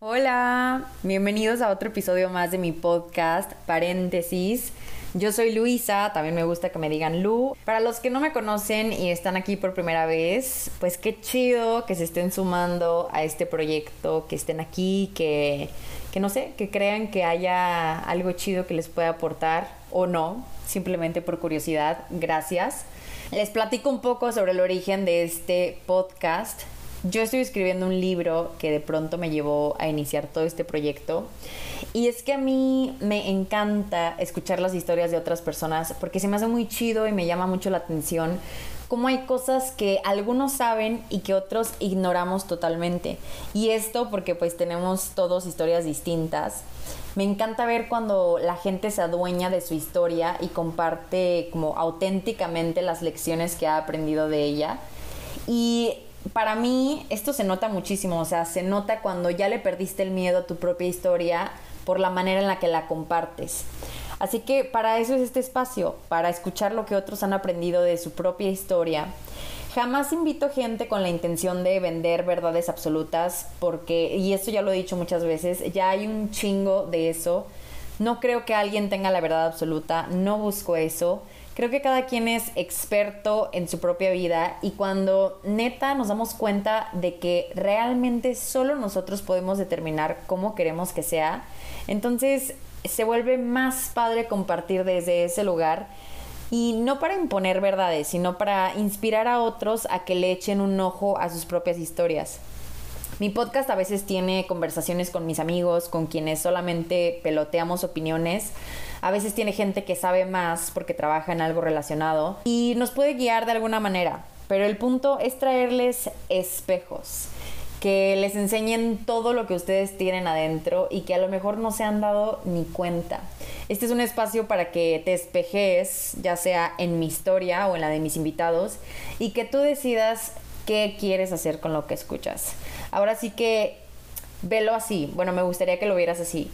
Hola, bienvenidos a otro episodio más de mi podcast, paréntesis. Yo soy Luisa, también me gusta que me digan Lu. Para los que no me conocen y están aquí por primera vez, pues qué chido que se estén sumando a este proyecto, que estén aquí, que, que no sé, que crean que haya algo chido que les pueda aportar o no, simplemente por curiosidad. Gracias. Les platico un poco sobre el origen de este podcast yo estoy escribiendo un libro que de pronto me llevó a iniciar todo este proyecto. Y es que a mí me encanta escuchar las historias de otras personas porque se me hace muy chido y me llama mucho la atención cómo hay cosas que algunos saben y que otros ignoramos totalmente. Y esto porque pues tenemos todos historias distintas. Me encanta ver cuando la gente se adueña de su historia y comparte como auténticamente las lecciones que ha aprendido de ella. Y para mí esto se nota muchísimo, o sea, se nota cuando ya le perdiste el miedo a tu propia historia por la manera en la que la compartes. Así que para eso es este espacio, para escuchar lo que otros han aprendido de su propia historia. Jamás invito gente con la intención de vender verdades absolutas, porque, y esto ya lo he dicho muchas veces, ya hay un chingo de eso. No creo que alguien tenga la verdad absoluta, no busco eso. Creo que cada quien es experto en su propia vida y cuando neta nos damos cuenta de que realmente solo nosotros podemos determinar cómo queremos que sea, entonces se vuelve más padre compartir desde ese lugar y no para imponer verdades, sino para inspirar a otros a que le echen un ojo a sus propias historias. Mi podcast a veces tiene conversaciones con mis amigos, con quienes solamente peloteamos opiniones. A veces tiene gente que sabe más porque trabaja en algo relacionado y nos puede guiar de alguna manera. Pero el punto es traerles espejos que les enseñen todo lo que ustedes tienen adentro y que a lo mejor no se han dado ni cuenta. Este es un espacio para que te espejes, ya sea en mi historia o en la de mis invitados, y que tú decidas qué quieres hacer con lo que escuchas. Ahora sí que velo así. Bueno, me gustaría que lo vieras así.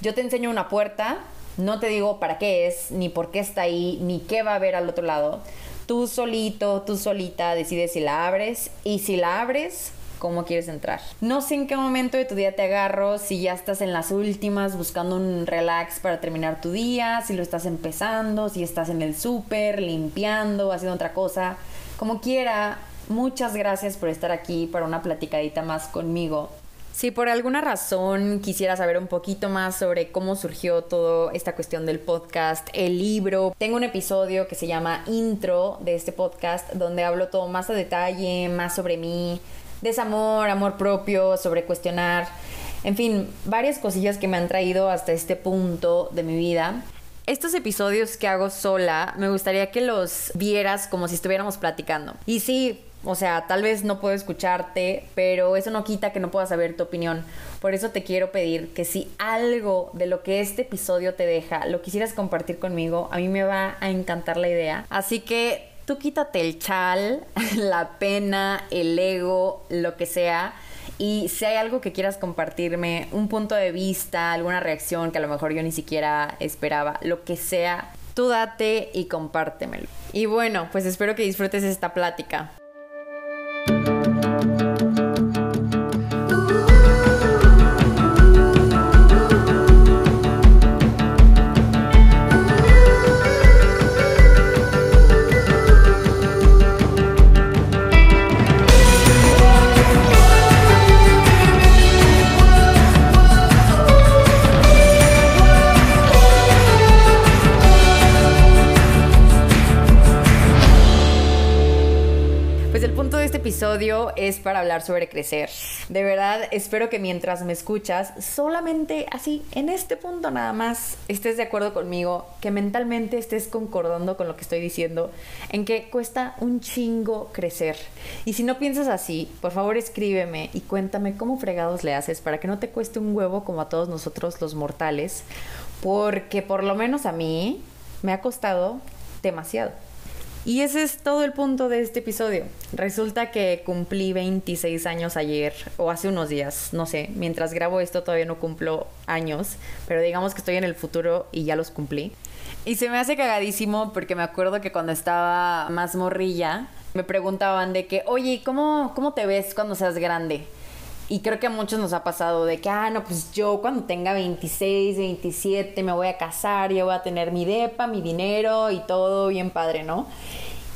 Yo te enseño una puerta, no te digo para qué es, ni por qué está ahí, ni qué va a haber al otro lado. Tú solito, tú solita decides si la abres y si la abres, cómo quieres entrar. No sé en qué momento de tu día te agarro, si ya estás en las últimas buscando un relax para terminar tu día, si lo estás empezando, si estás en el súper, limpiando, haciendo otra cosa. Como quiera, Muchas gracias por estar aquí para una platicadita más conmigo. Si por alguna razón quisiera saber un poquito más sobre cómo surgió toda esta cuestión del podcast, el libro, tengo un episodio que se llama Intro de este podcast donde hablo todo más a detalle, más sobre mí, desamor, amor propio, sobre cuestionar, en fin, varias cosillas que me han traído hasta este punto de mi vida. Estos episodios que hago sola, me gustaría que los vieras como si estuviéramos platicando. Y sí, o sea, tal vez no puedo escucharte, pero eso no quita que no pueda saber tu opinión. Por eso te quiero pedir que si algo de lo que este episodio te deja lo quisieras compartir conmigo, a mí me va a encantar la idea. Así que tú quítate el chal, la pena, el ego, lo que sea. Y si hay algo que quieras compartirme, un punto de vista, alguna reacción que a lo mejor yo ni siquiera esperaba, lo que sea, tú date y compártemelo. Y bueno, pues espero que disfrutes esta plática. Thank you. Episodio es para hablar sobre crecer. De verdad, espero que mientras me escuchas, solamente así, en este punto nada más, estés de acuerdo conmigo, que mentalmente estés concordando con lo que estoy diciendo, en que cuesta un chingo crecer. Y si no piensas así, por favor escríbeme y cuéntame cómo fregados le haces para que no te cueste un huevo como a todos nosotros los mortales, porque por lo menos a mí me ha costado demasiado. Y ese es todo el punto de este episodio. Resulta que cumplí 26 años ayer o hace unos días, no sé, mientras grabo esto todavía no cumplo años, pero digamos que estoy en el futuro y ya los cumplí. Y se me hace cagadísimo porque me acuerdo que cuando estaba más morrilla me preguntaban de que, oye, ¿cómo, cómo te ves cuando seas grande? Y creo que a muchos nos ha pasado de que, ah, no, pues yo cuando tenga 26, 27 me voy a casar, ya voy a tener mi depa, mi dinero y todo bien padre, ¿no?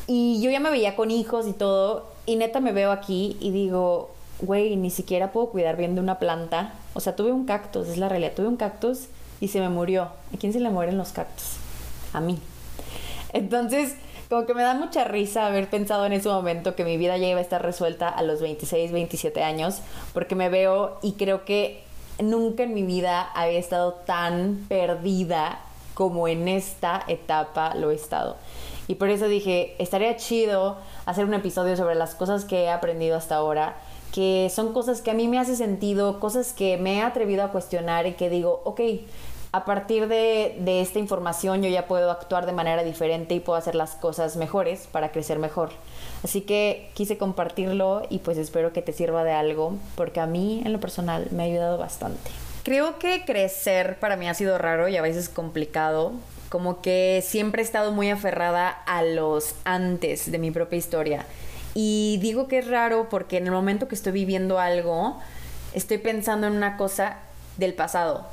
Y yo ya me veía con hijos y todo, y neta me veo aquí y digo, güey, ni siquiera puedo cuidar bien de una planta. O sea, tuve un cactus, es la realidad, tuve un cactus y se me murió. ¿A quién se le mueren los cactus? A mí. Entonces, como que me da mucha risa haber pensado en ese momento que mi vida ya iba a estar resuelta a los 26, 27 años, porque me veo y creo que nunca en mi vida había estado tan perdida como en esta etapa lo he estado. Y por eso dije, estaría chido hacer un episodio sobre las cosas que he aprendido hasta ahora, que son cosas que a mí me hace sentido, cosas que me he atrevido a cuestionar y que digo, ok, a partir de, de, esta información yo ya puedo actuar de manera diferente y puedo hacer las cosas mejores para crecer mejor. Así que quise compartirlo y pues espero que te sirva de algo porque a mí en lo personal me ha ayudado bastante. Creo que crecer para mí ha sido raro y a veces complicado. Como que siempre he estado muy aferrada a los antes de mi propia historia. Y digo que es raro porque en el momento que estoy viviendo algo, estoy pensando en una cosa del pasado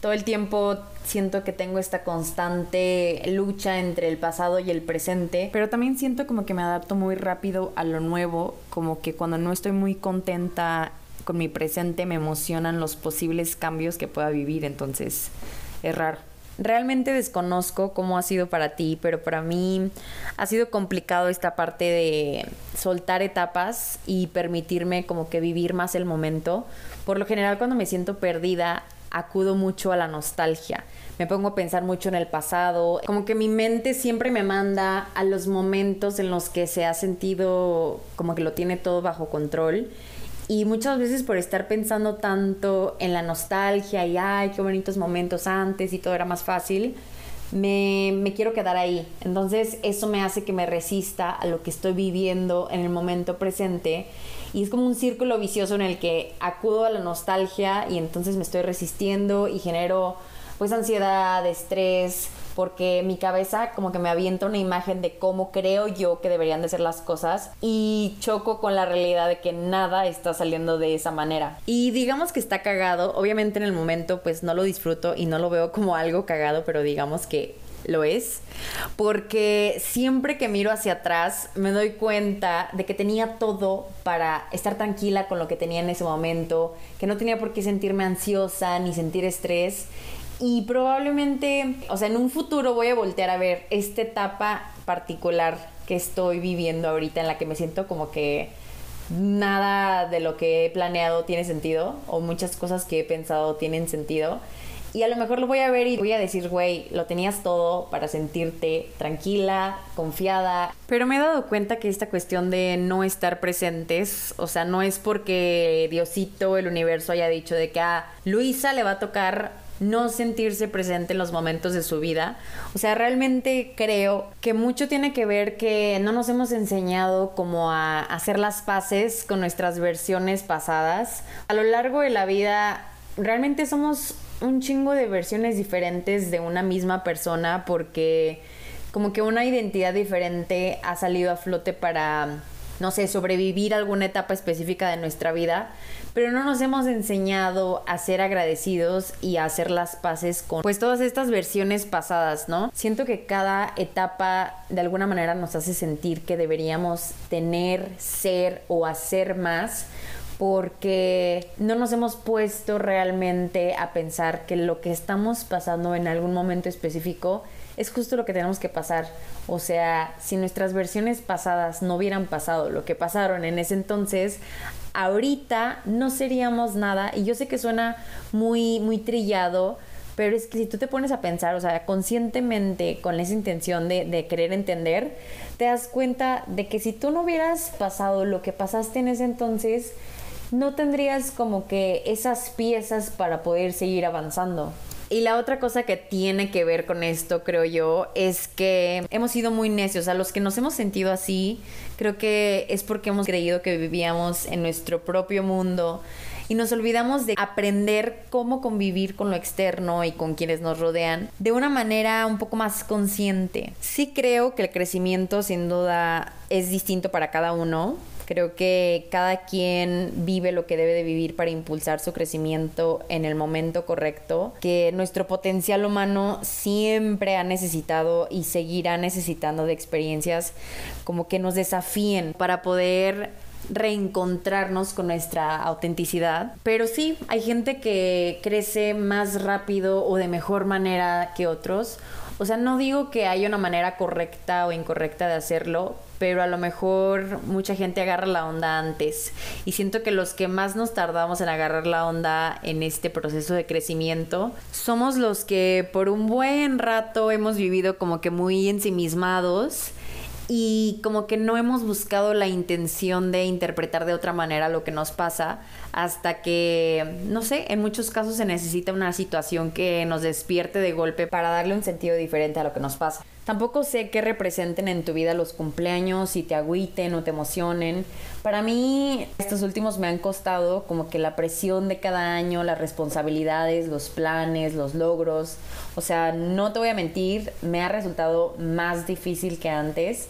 todo el tiempo siento que tengo esta constante lucha entre el pasado y el presente, pero también siento como que me adapto muy rápido a lo nuevo, como que cuando no estoy muy contenta con mi presente me emocionan los posibles cambios que pueda vivir, entonces es raro. Realmente desconozco cómo ha sido para ti, pero para mí ha sido complicado esta parte de soltar etapas y permitirme como que vivir más el momento. Por lo general cuando me siento perdida acudo mucho a la nostalgia. Me pongo a pensar mucho en el pasado. Como que mi mente siempre me manda a los momentos en los que se ha sentido como que lo tiene todo bajo control. Y muchas veces por estar pensando tanto en la nostalgia y ay, qué bonitos momentos antes y todo era más fácil, me, me, quiero quedar ahí. Entonces eso me hace que me resista a lo que estoy viviendo en el momento presente y es como un círculo vicioso en el que acudo a la nostalgia y entonces me estoy resistiendo y genero pues ansiedad, estrés, porque mi cabeza como que me avienta una imagen de cómo creo yo que deberían de ser las cosas y choco con la realidad de que nada está saliendo de esa manera. Y digamos que está cagado, obviamente en el momento pues no lo disfruto y no lo veo como algo cagado, pero digamos que lo es, porque siempre que miro hacia atrás me doy cuenta de que tenía todo para estar tranquila con lo que tenía en ese momento, que no tenía por qué sentirme ansiosa ni sentir estrés. Y probablemente, o sea, en un futuro voy a voltear a ver esta etapa particular que estoy viviendo ahorita en la que me siento como que nada de lo que he planeado tiene sentido o muchas cosas que he pensado tienen sentido y a lo mejor lo voy a ver y voy a decir, güey, lo tenías todo para sentirte tranquila, confiada. Pero me he dado cuenta que esta cuestión de no estar presentes, o sea, no es porque Diosito, el universo haya dicho de que a Luisa le va a tocar no sentirse presente en los momentos de su vida. O sea, realmente creo que mucho tiene que ver que no nos hemos enseñado como a hacer las paces con nuestras versiones pasadas. A lo largo de la vida, realmente somos un chingo de versiones diferentes de una misma persona porque como que una identidad diferente ha salido a flote para, no sé, sobrevivir alguna etapa específica de nuestra vida, pero no nos hemos enseñado a ser agradecidos y a hacer las paces con pues todas estas versiones pasadas, ¿no? Siento que cada etapa de alguna manera nos hace sentir que deberíamos tener, ser o hacer más porque no nos hemos puesto realmente a pensar que lo que estamos pasando en algún momento específico es justo lo que tenemos que pasar. O sea, si nuestras versiones pasadas no hubieran pasado lo que pasaron en ese entonces, ahorita no seríamos nada. Y yo sé que suena muy, muy trillado, pero es que si tú te pones a pensar, o sea, conscientemente, con esa intención de, de, querer entender, te das cuenta de que si tú no hubieras pasado lo que pasaste en ese entonces, no tendrías como que esas piezas para poder seguir avanzando. Y la otra cosa que tiene que ver con esto, creo yo, es que hemos sido muy necios. A los que nos hemos sentido así, creo que es porque hemos creído que vivíamos en nuestro propio mundo y nos olvidamos de aprender cómo convivir con lo externo y con quienes nos rodean de una manera un poco más consciente. Sí creo que el crecimiento sin duda es distinto para cada uno Creo que cada quien vive lo que debe de vivir para impulsar su crecimiento en el momento correcto, que nuestro potencial humano siempre ha necesitado y seguirá necesitando de experiencias como que nos desafíen para poder reencontrarnos con nuestra autenticidad. Pero sí, hay gente que crece más rápido o de mejor manera que otros. O sea, no digo que haya una manera correcta o incorrecta de hacerlo, pero a lo mejor mucha gente agarra la onda antes. Y siento que los que más nos tardamos en agarrar la onda en este proceso de crecimiento somos los que por un buen rato hemos vivido como que muy ensimismados y como que no hemos buscado la intención de interpretar de otra manera lo que nos pasa hasta que, no sé, en muchos casos se necesita una situación que nos despierte de golpe para darle un sentido diferente a lo que nos pasa. Tampoco sé qué representen en tu vida los cumpleaños, si te agüiten o te emocionen. Para mí, estos últimos me han costado como que la presión de cada año, las responsabilidades, los planes, los logros. O sea, no te voy a mentir, me ha resultado más difícil que antes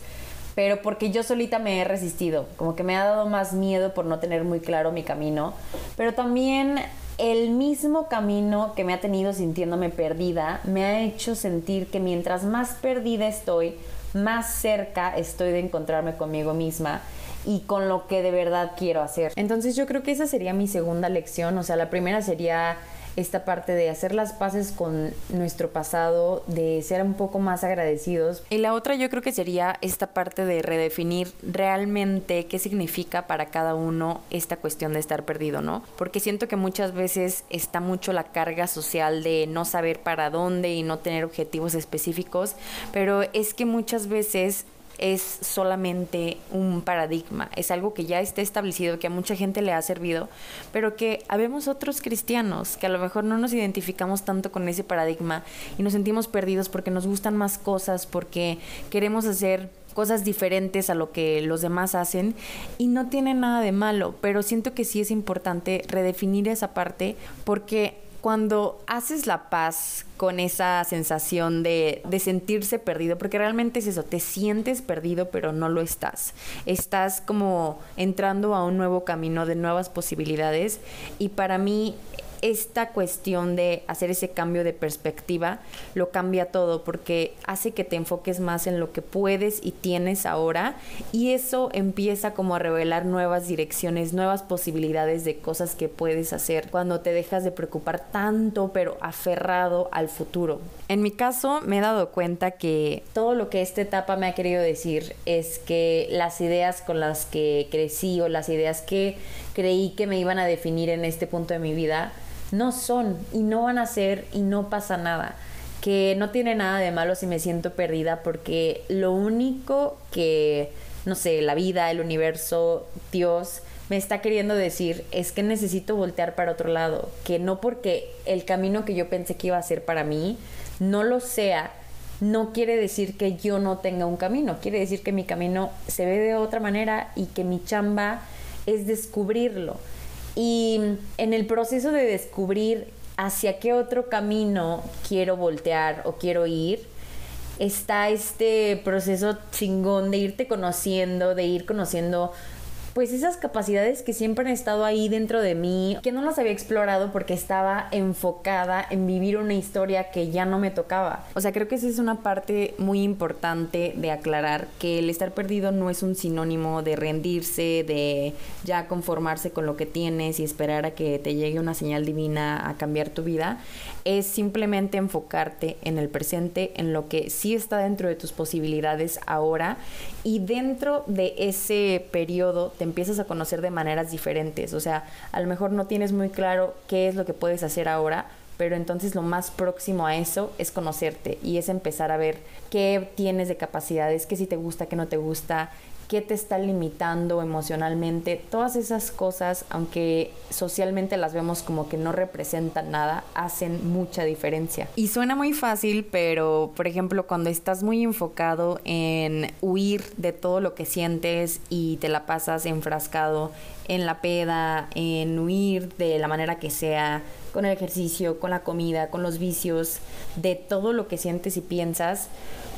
pero porque yo solita me he resistido, como que me ha dado más miedo por no tener muy claro mi camino, pero también el mismo camino que me ha tenido sintiéndome perdida me ha hecho sentir que mientras más perdida estoy, más cerca estoy de encontrarme conmigo misma y con lo que de verdad quiero hacer. Entonces yo creo que esa sería mi segunda lección, o sea, la primera sería esta parte de hacer las paces con nuestro pasado, de ser un poco más agradecidos. Y la otra yo creo que sería esta parte de redefinir realmente qué significa para cada uno esta cuestión de estar perdido, ¿no? Porque siento que muchas veces está mucho la carga social de no saber para dónde y no tener objetivos específicos, pero es que muchas veces es solamente un paradigma, es algo que ya está establecido, que a mucha gente le ha servido, pero que habemos otros cristianos que a lo mejor no nos identificamos tanto con ese paradigma y nos sentimos perdidos porque nos gustan más cosas, porque queremos hacer cosas diferentes a lo que los demás hacen y no tiene nada de malo, pero siento que sí es importante redefinir esa parte porque cuando haces la paz con esa sensación de, de, sentirse perdido, porque realmente es eso, te sientes perdido pero no lo estás. Estás como entrando a un nuevo camino de nuevas posibilidades y para mí esta cuestión de hacer ese cambio de perspectiva lo cambia todo porque hace que te enfoques más en lo que puedes y tienes ahora y eso empieza como a revelar nuevas direcciones, nuevas posibilidades de cosas que puedes hacer cuando te dejas de preocupar tanto pero aferrado al futuro. En mi caso me he dado cuenta que todo lo que esta etapa me ha querido decir es que las ideas con las que crecí o las ideas que creí que me iban a definir en este punto de mi vida no son y no van a ser y no pasa nada. Que no tiene nada de malo si me siento perdida porque lo único que, no sé, la vida, el universo, Dios me está queriendo decir es que necesito voltear para otro lado. Que no porque el camino que yo pensé que iba a ser para mí no lo sea, no quiere decir que yo no tenga un camino. Quiere decir que mi camino se ve de otra manera y que mi chamba es descubrirlo. Y en el proceso de descubrir hacia qué otro camino quiero voltear o quiero ir, está este proceso chingón de irte conociendo, de ir conociendo pues esas capacidades que siempre han estado ahí dentro de mí, que no las había explorado porque estaba enfocada en vivir una historia que ya no me tocaba. O sea, creo que esa es una parte muy importante de aclarar que el estar perdido no es un sinónimo de rendirse, de ya conformarse con lo que tienes y esperar a que te llegue una señal divina a cambiar tu vida. Es simplemente enfocarte en el presente, en lo que sí está dentro de tus posibilidades ahora y dentro de ese periodo te empiezas a conocer de maneras diferentes. O sea, a lo mejor no tienes muy claro qué es lo que puedes hacer ahora, pero entonces lo más próximo a eso es conocerte y es empezar a ver qué tienes de capacidades, qué si te gusta, qué no te gusta, qué te está limitando emocionalmente, todas esas cosas, aunque socialmente las vemos como que no representan nada, hacen mucha diferencia. Y suena muy fácil, pero por ejemplo, cuando estás muy enfocado en huir de todo lo que sientes y te la pasas enfrascado en la peda, en huir de la manera que sea, con el ejercicio, con la comida, con los vicios, de todo lo que sientes y piensas,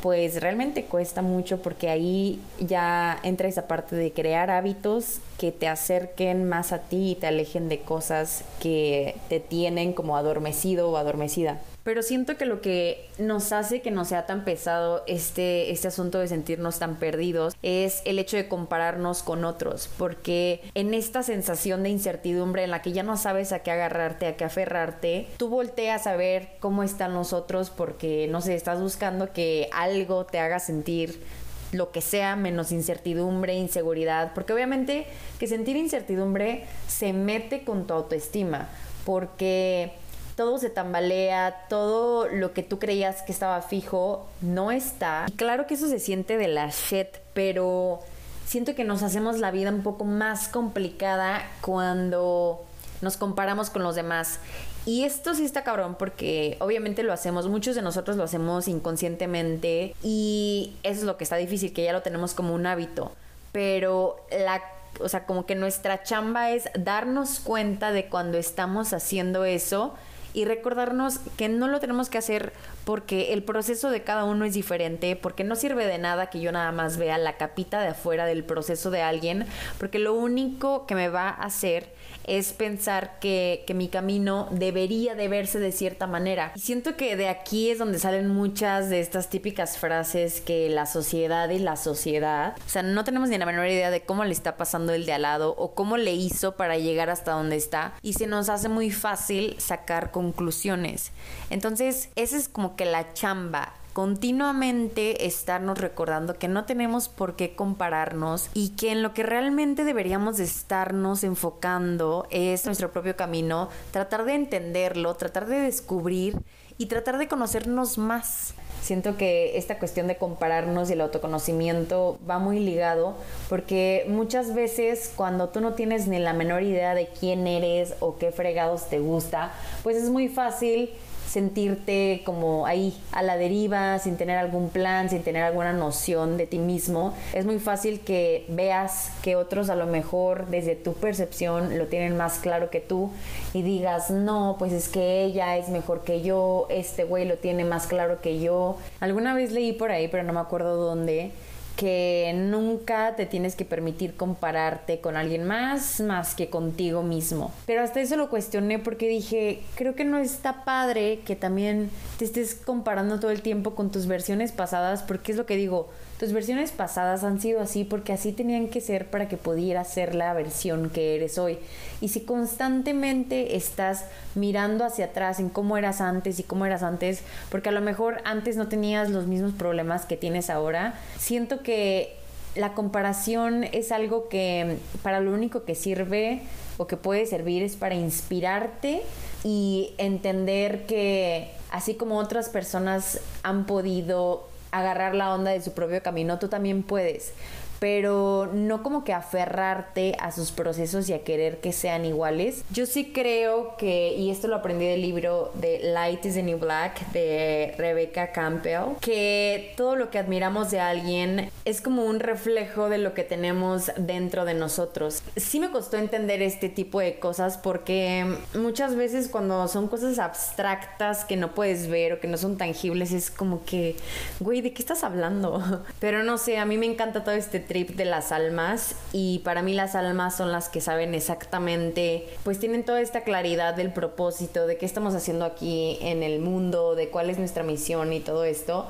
pues realmente cuesta mucho porque ahí ya entra esa parte de crear hábitos que te acerquen más a ti y te alejen de cosas que te tienen como adormecido o adormecida. Pero siento que lo que nos hace que no sea tan pesado este, este asunto de sentirnos tan perdidos es el hecho de compararnos con otros, porque en esta sensación de incertidumbre en la que ya no sabes a qué agarrarte, a qué aferrarte, tú volteas a ver cómo están los otros porque, no sé, estás buscando que algo te haga sentir lo que sea menos incertidumbre, inseguridad, porque obviamente que sentir incertidumbre se mete con tu autoestima, porque todo se tambalea, todo lo que tú creías que estaba fijo no está. Y claro que eso se siente de la shit, pero siento que nos hacemos la vida un poco más complicada cuando nos comparamos con los demás. Y esto sí está cabrón porque obviamente lo hacemos, muchos de nosotros lo hacemos inconscientemente y eso es lo que está difícil, que ya lo tenemos como un hábito. Pero la o sea, como que nuestra chamba es darnos cuenta de cuando estamos haciendo eso y recordarnos que no lo tenemos que hacer porque el proceso de cada uno es diferente, porque no sirve de nada que yo nada más vea la capita de afuera del proceso de alguien, porque lo único que me va a hacer es pensar que, que mi camino debería de verse de cierta manera. Y siento que de aquí es donde salen muchas de estas típicas frases que la sociedad y la sociedad, o sea, no tenemos ni la menor idea de cómo le está pasando el de al lado o cómo le hizo para llegar hasta donde está y se nos hace muy fácil sacar conclusiones. Entonces, esa es como que la chamba continuamente estarnos recordando que no tenemos por qué compararnos y que en lo que realmente deberíamos de estarnos enfocando es nuestro propio camino, tratar de entenderlo, tratar de descubrir y tratar de conocernos más. Siento que esta cuestión de compararnos y el autoconocimiento va muy ligado porque muchas veces cuando tú no tienes ni la menor idea de quién eres o qué fregados te gusta, pues es muy fácil sentirte como ahí a la deriva, sin tener algún plan, sin tener alguna noción de ti mismo. Es muy fácil que veas que otros a lo mejor desde tu percepción lo tienen más claro que tú y digas, no, pues es que ella es mejor que yo, este güey lo tiene más claro que yo. Alguna vez leí por ahí, pero no me acuerdo dónde que nunca te tienes que permitir compararte con alguien más más que contigo mismo. Pero hasta eso lo cuestioné porque dije, creo que no está padre que también te estés comparando todo el tiempo con tus versiones pasadas porque es lo que digo, tus versiones pasadas han sido así porque así tenían que ser para que pudieras ser la versión que eres hoy. Y si constantemente estás mirando hacia atrás en cómo eras antes y cómo eras antes, porque a lo mejor antes no tenías los mismos problemas que tienes ahora, siento que la comparación es algo que para lo único que sirve o que puede servir es para inspirarte y entender que así como otras personas han podido agarrar la onda de su propio camino, tú también puedes pero no como que aferrarte a sus procesos y a querer que sean iguales. Yo sí creo que, y esto lo aprendí del libro de Light is the New Black de Rebecca Campbell, que todo lo que admiramos de alguien es como un reflejo de lo que tenemos dentro de nosotros. Sí me costó entender este tipo de cosas porque muchas veces cuando son cosas abstractas que no puedes ver o que no son tangibles es como que, güey, ¿de qué estás hablando? Pero no sé, a mí me encanta todo este trip de las almas y para mí las almas son las que saben exactamente, pues tienen toda esta claridad del propósito, de qué estamos haciendo aquí en el mundo, de cuál es nuestra misión y todo esto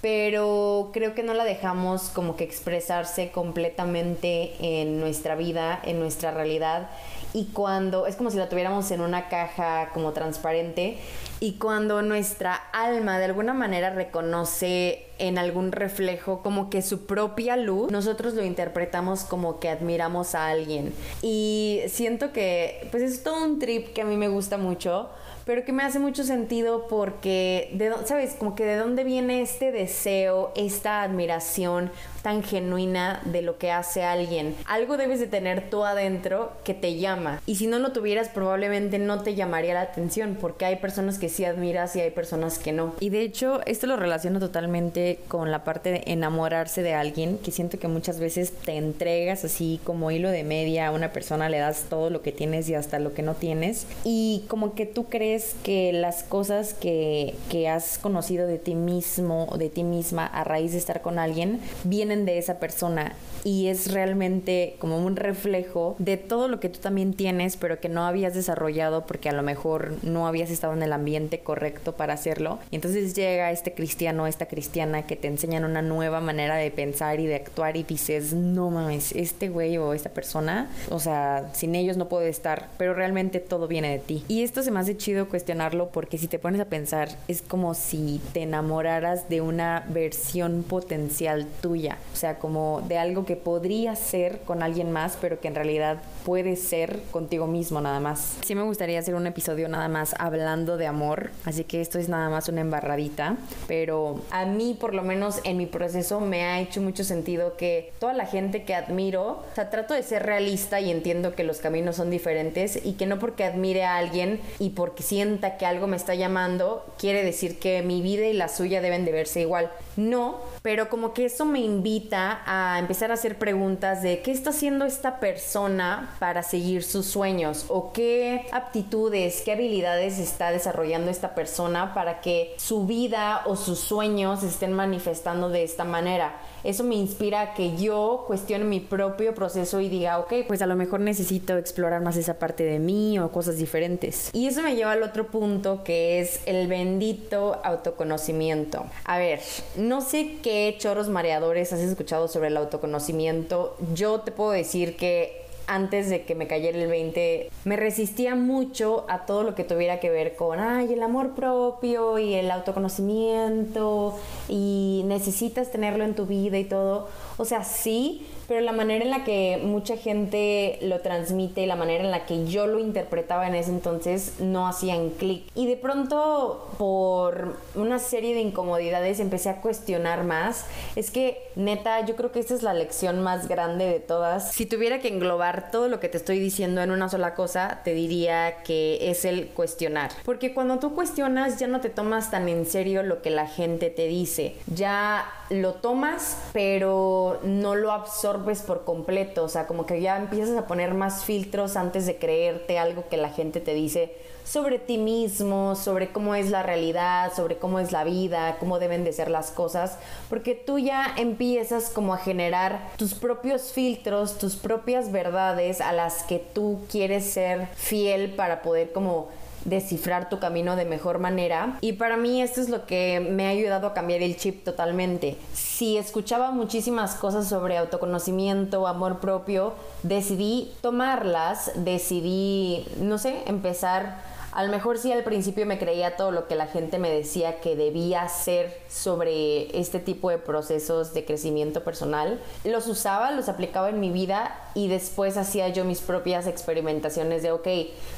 pero creo que no la dejamos como que expresarse completamente en nuestra vida, en nuestra realidad. Y cuando es como si la tuviéramos en una caja como transparente y cuando nuestra alma de alguna manera reconoce en algún reflejo como que su propia luz, nosotros lo interpretamos como que admiramos a alguien. Y siento que pues es todo un trip que a mí me gusta mucho pero que me hace mucho sentido porque, de, ¿sabes? Como que de dónde viene este deseo, esta admiración tan genuina de lo que hace alguien. Algo debes de tener tú adentro que te llama. Y si no lo tuvieras, probablemente no te llamaría la atención, porque hay personas que sí admiras y hay personas que no. Y de hecho, esto lo relaciono totalmente con la parte de enamorarse de alguien, que siento que muchas veces te entregas así como hilo de media a una persona, le das todo lo que tienes y hasta lo que no tienes. Y como que tú crees que las cosas que, que has conocido de ti mismo o de ti misma a raíz de estar con alguien vienen de esa persona y es realmente como un reflejo de todo lo que tú también tienes, pero que no habías desarrollado porque a lo mejor no habías estado en el ambiente correcto para hacerlo. Y entonces llega este cristiano, esta cristiana que te enseñan una nueva manera de pensar y de actuar y dices, no mames, este güey o esta persona, o sea, sin ellos no puedo estar, pero realmente todo viene de ti. Y esto se me hace chido cuestionarlo porque si te pones a pensar, es como si te enamoraras de una versión potencial tuya, o sea, como de algo que podría ser con alguien más, pero que en realidad puede ser contigo mismo nada más. Sí me gustaría hacer un episodio nada más hablando de amor, así que esto es nada más una embarradita, pero a mí por lo menos en mi proceso me ha hecho mucho sentido que toda la gente que admiro, o sea, trato de ser realista y entiendo que los caminos son diferentes y que no porque admire a alguien y porque sienta que algo me está llamando, quiere decir que mi vida y la suya deben de verse igual. No, pero como que eso me invita a empezar a hacer preguntas de qué está haciendo esta persona para seguir sus sueños o qué aptitudes, qué habilidades está desarrollando esta persona para que su vida o sus sueños estén manifestando de esta manera eso me inspira a que yo cuestione mi propio proceso y diga, ok, pues a lo mejor necesito explorar más esa parte de mí o cosas diferentes. Y eso me lleva al otro punto que es el bendito autoconocimiento. A ver, no sé qué choros mareadores has escuchado sobre el autoconocimiento. Yo te puedo decir que antes de que me cayera el 20, me resistía mucho a todo lo que tuviera que ver con, ay, el amor propio y el autoconocimiento y necesitas tenerlo en tu vida y todo. O sea, sí, pero la manera en la que mucha gente lo transmite y la manera en la que yo lo interpretaba en ese entonces no hacían clic. Y de pronto, por una serie de incomodidades, empecé a cuestionar más. Es que, neta, yo creo que esta es la lección más grande de todas. Si tuviera que englobar todo lo que te estoy diciendo en una sola cosa, te diría que es el cuestionar. Porque cuando tú cuestionas, ya no te tomas tan en serio lo que la gente te dice. Ya lo tomas, pero no lo absorbes por completo. O sea, como que ya empiezas a poner más filtros antes de creerte algo que la gente te dice sobre ti mismo, sobre cómo es la realidad, sobre cómo es la vida, cómo deben de ser las cosas, porque tú ya empiezas como a generar tus propios filtros, tus propias verdades a las que tú quieres ser fiel para poder como descifrar tu camino de mejor manera. Y para mí esto es lo que me ha ayudado a cambiar el chip totalmente. Si escuchaba muchísimas cosas sobre autoconocimiento, amor propio, decidí tomarlas, decidí, no sé, empezar a lo mejor sí al principio me creía todo lo que la gente me decía que debía hacer sobre este tipo de procesos de crecimiento personal. Los usaba, los aplicaba en mi vida y después hacía yo mis propias experimentaciones de, ok,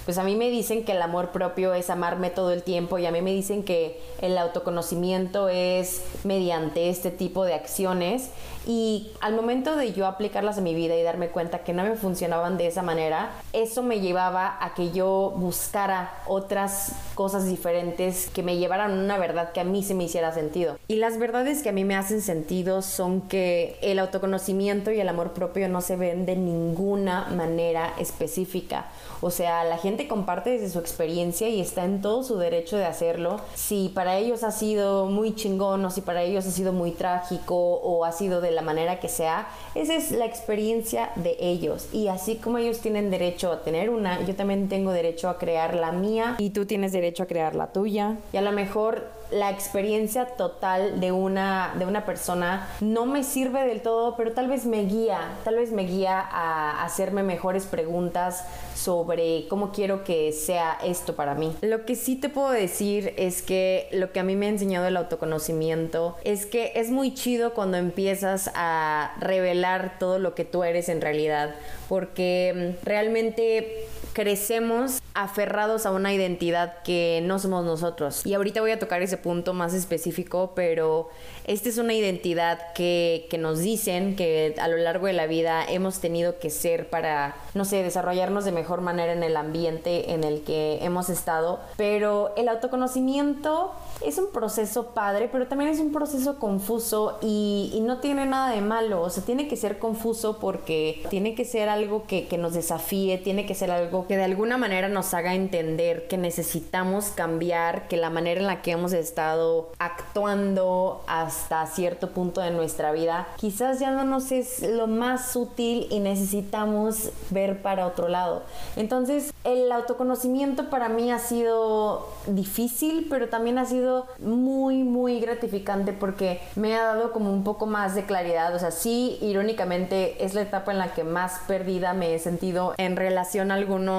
pues a mí me dicen que el amor propio es amarme todo el tiempo y a mí me dicen que el autoconocimiento es mediante este tipo de acciones y al momento de yo aplicarlas en mi vida y darme cuenta que no me funcionaban de esa manera, eso me llevaba a que yo buscara otras cosas diferentes que me llevaran a una verdad que a mí se me hiciera sentido. Y las verdades que a mí me hacen sentido son que el autoconocimiento y el amor propio no se ven de ninguna manera específica. O sea, la gente comparte desde su experiencia y está en todo su derecho de hacerlo. Si para ellos ha sido muy chingón o si para ellos ha sido muy trágico o ha sido de la manera que sea, esa es la experiencia de ellos. Y así como ellos tienen derecho a tener una, yo también tengo derecho a crear la mía y tú tienes derecho a crear la tuya. Y a lo mejor la experiencia total de una, de una persona no me sirve del todo, pero tal vez me guía, tal vez me guía a hacerme mejores preguntas sobre cómo quiero que sea esto para mí. Lo que sí te puedo decir es que lo que a mí me ha enseñado el autoconocimiento es que es muy chido cuando empiezas a revelar todo lo que tú eres en realidad, porque mm, realmente crecemos aferrados a una identidad que no somos nosotros. Y ahorita voy a tocar ese punto más específico, pero esta es una identidad que, que nos dicen que a lo largo de la vida hemos tenido que ser para, no sé, desarrollarnos de mejor manera en el ambiente en el que hemos estado. Pero el autoconocimiento es un proceso padre, pero también es un proceso confuso y, y no tiene nada de malo. O sea, tiene que ser confuso porque tiene que ser algo que, que nos desafíe, tiene que ser algo que de alguna manera nos haga entender que necesitamos cambiar, que la manera en la que hemos estado actuando hasta cierto punto de nuestra vida quizás ya no nos es lo más útil y necesitamos ver para otro lado. Entonces, el autoconocimiento para mí ha sido difícil, pero también ha sido muy, muy gratificante porque me ha dado como un poco más de claridad. O sea, sí, irónicamente es la etapa en la que más perdida me he sentido en relación a algunos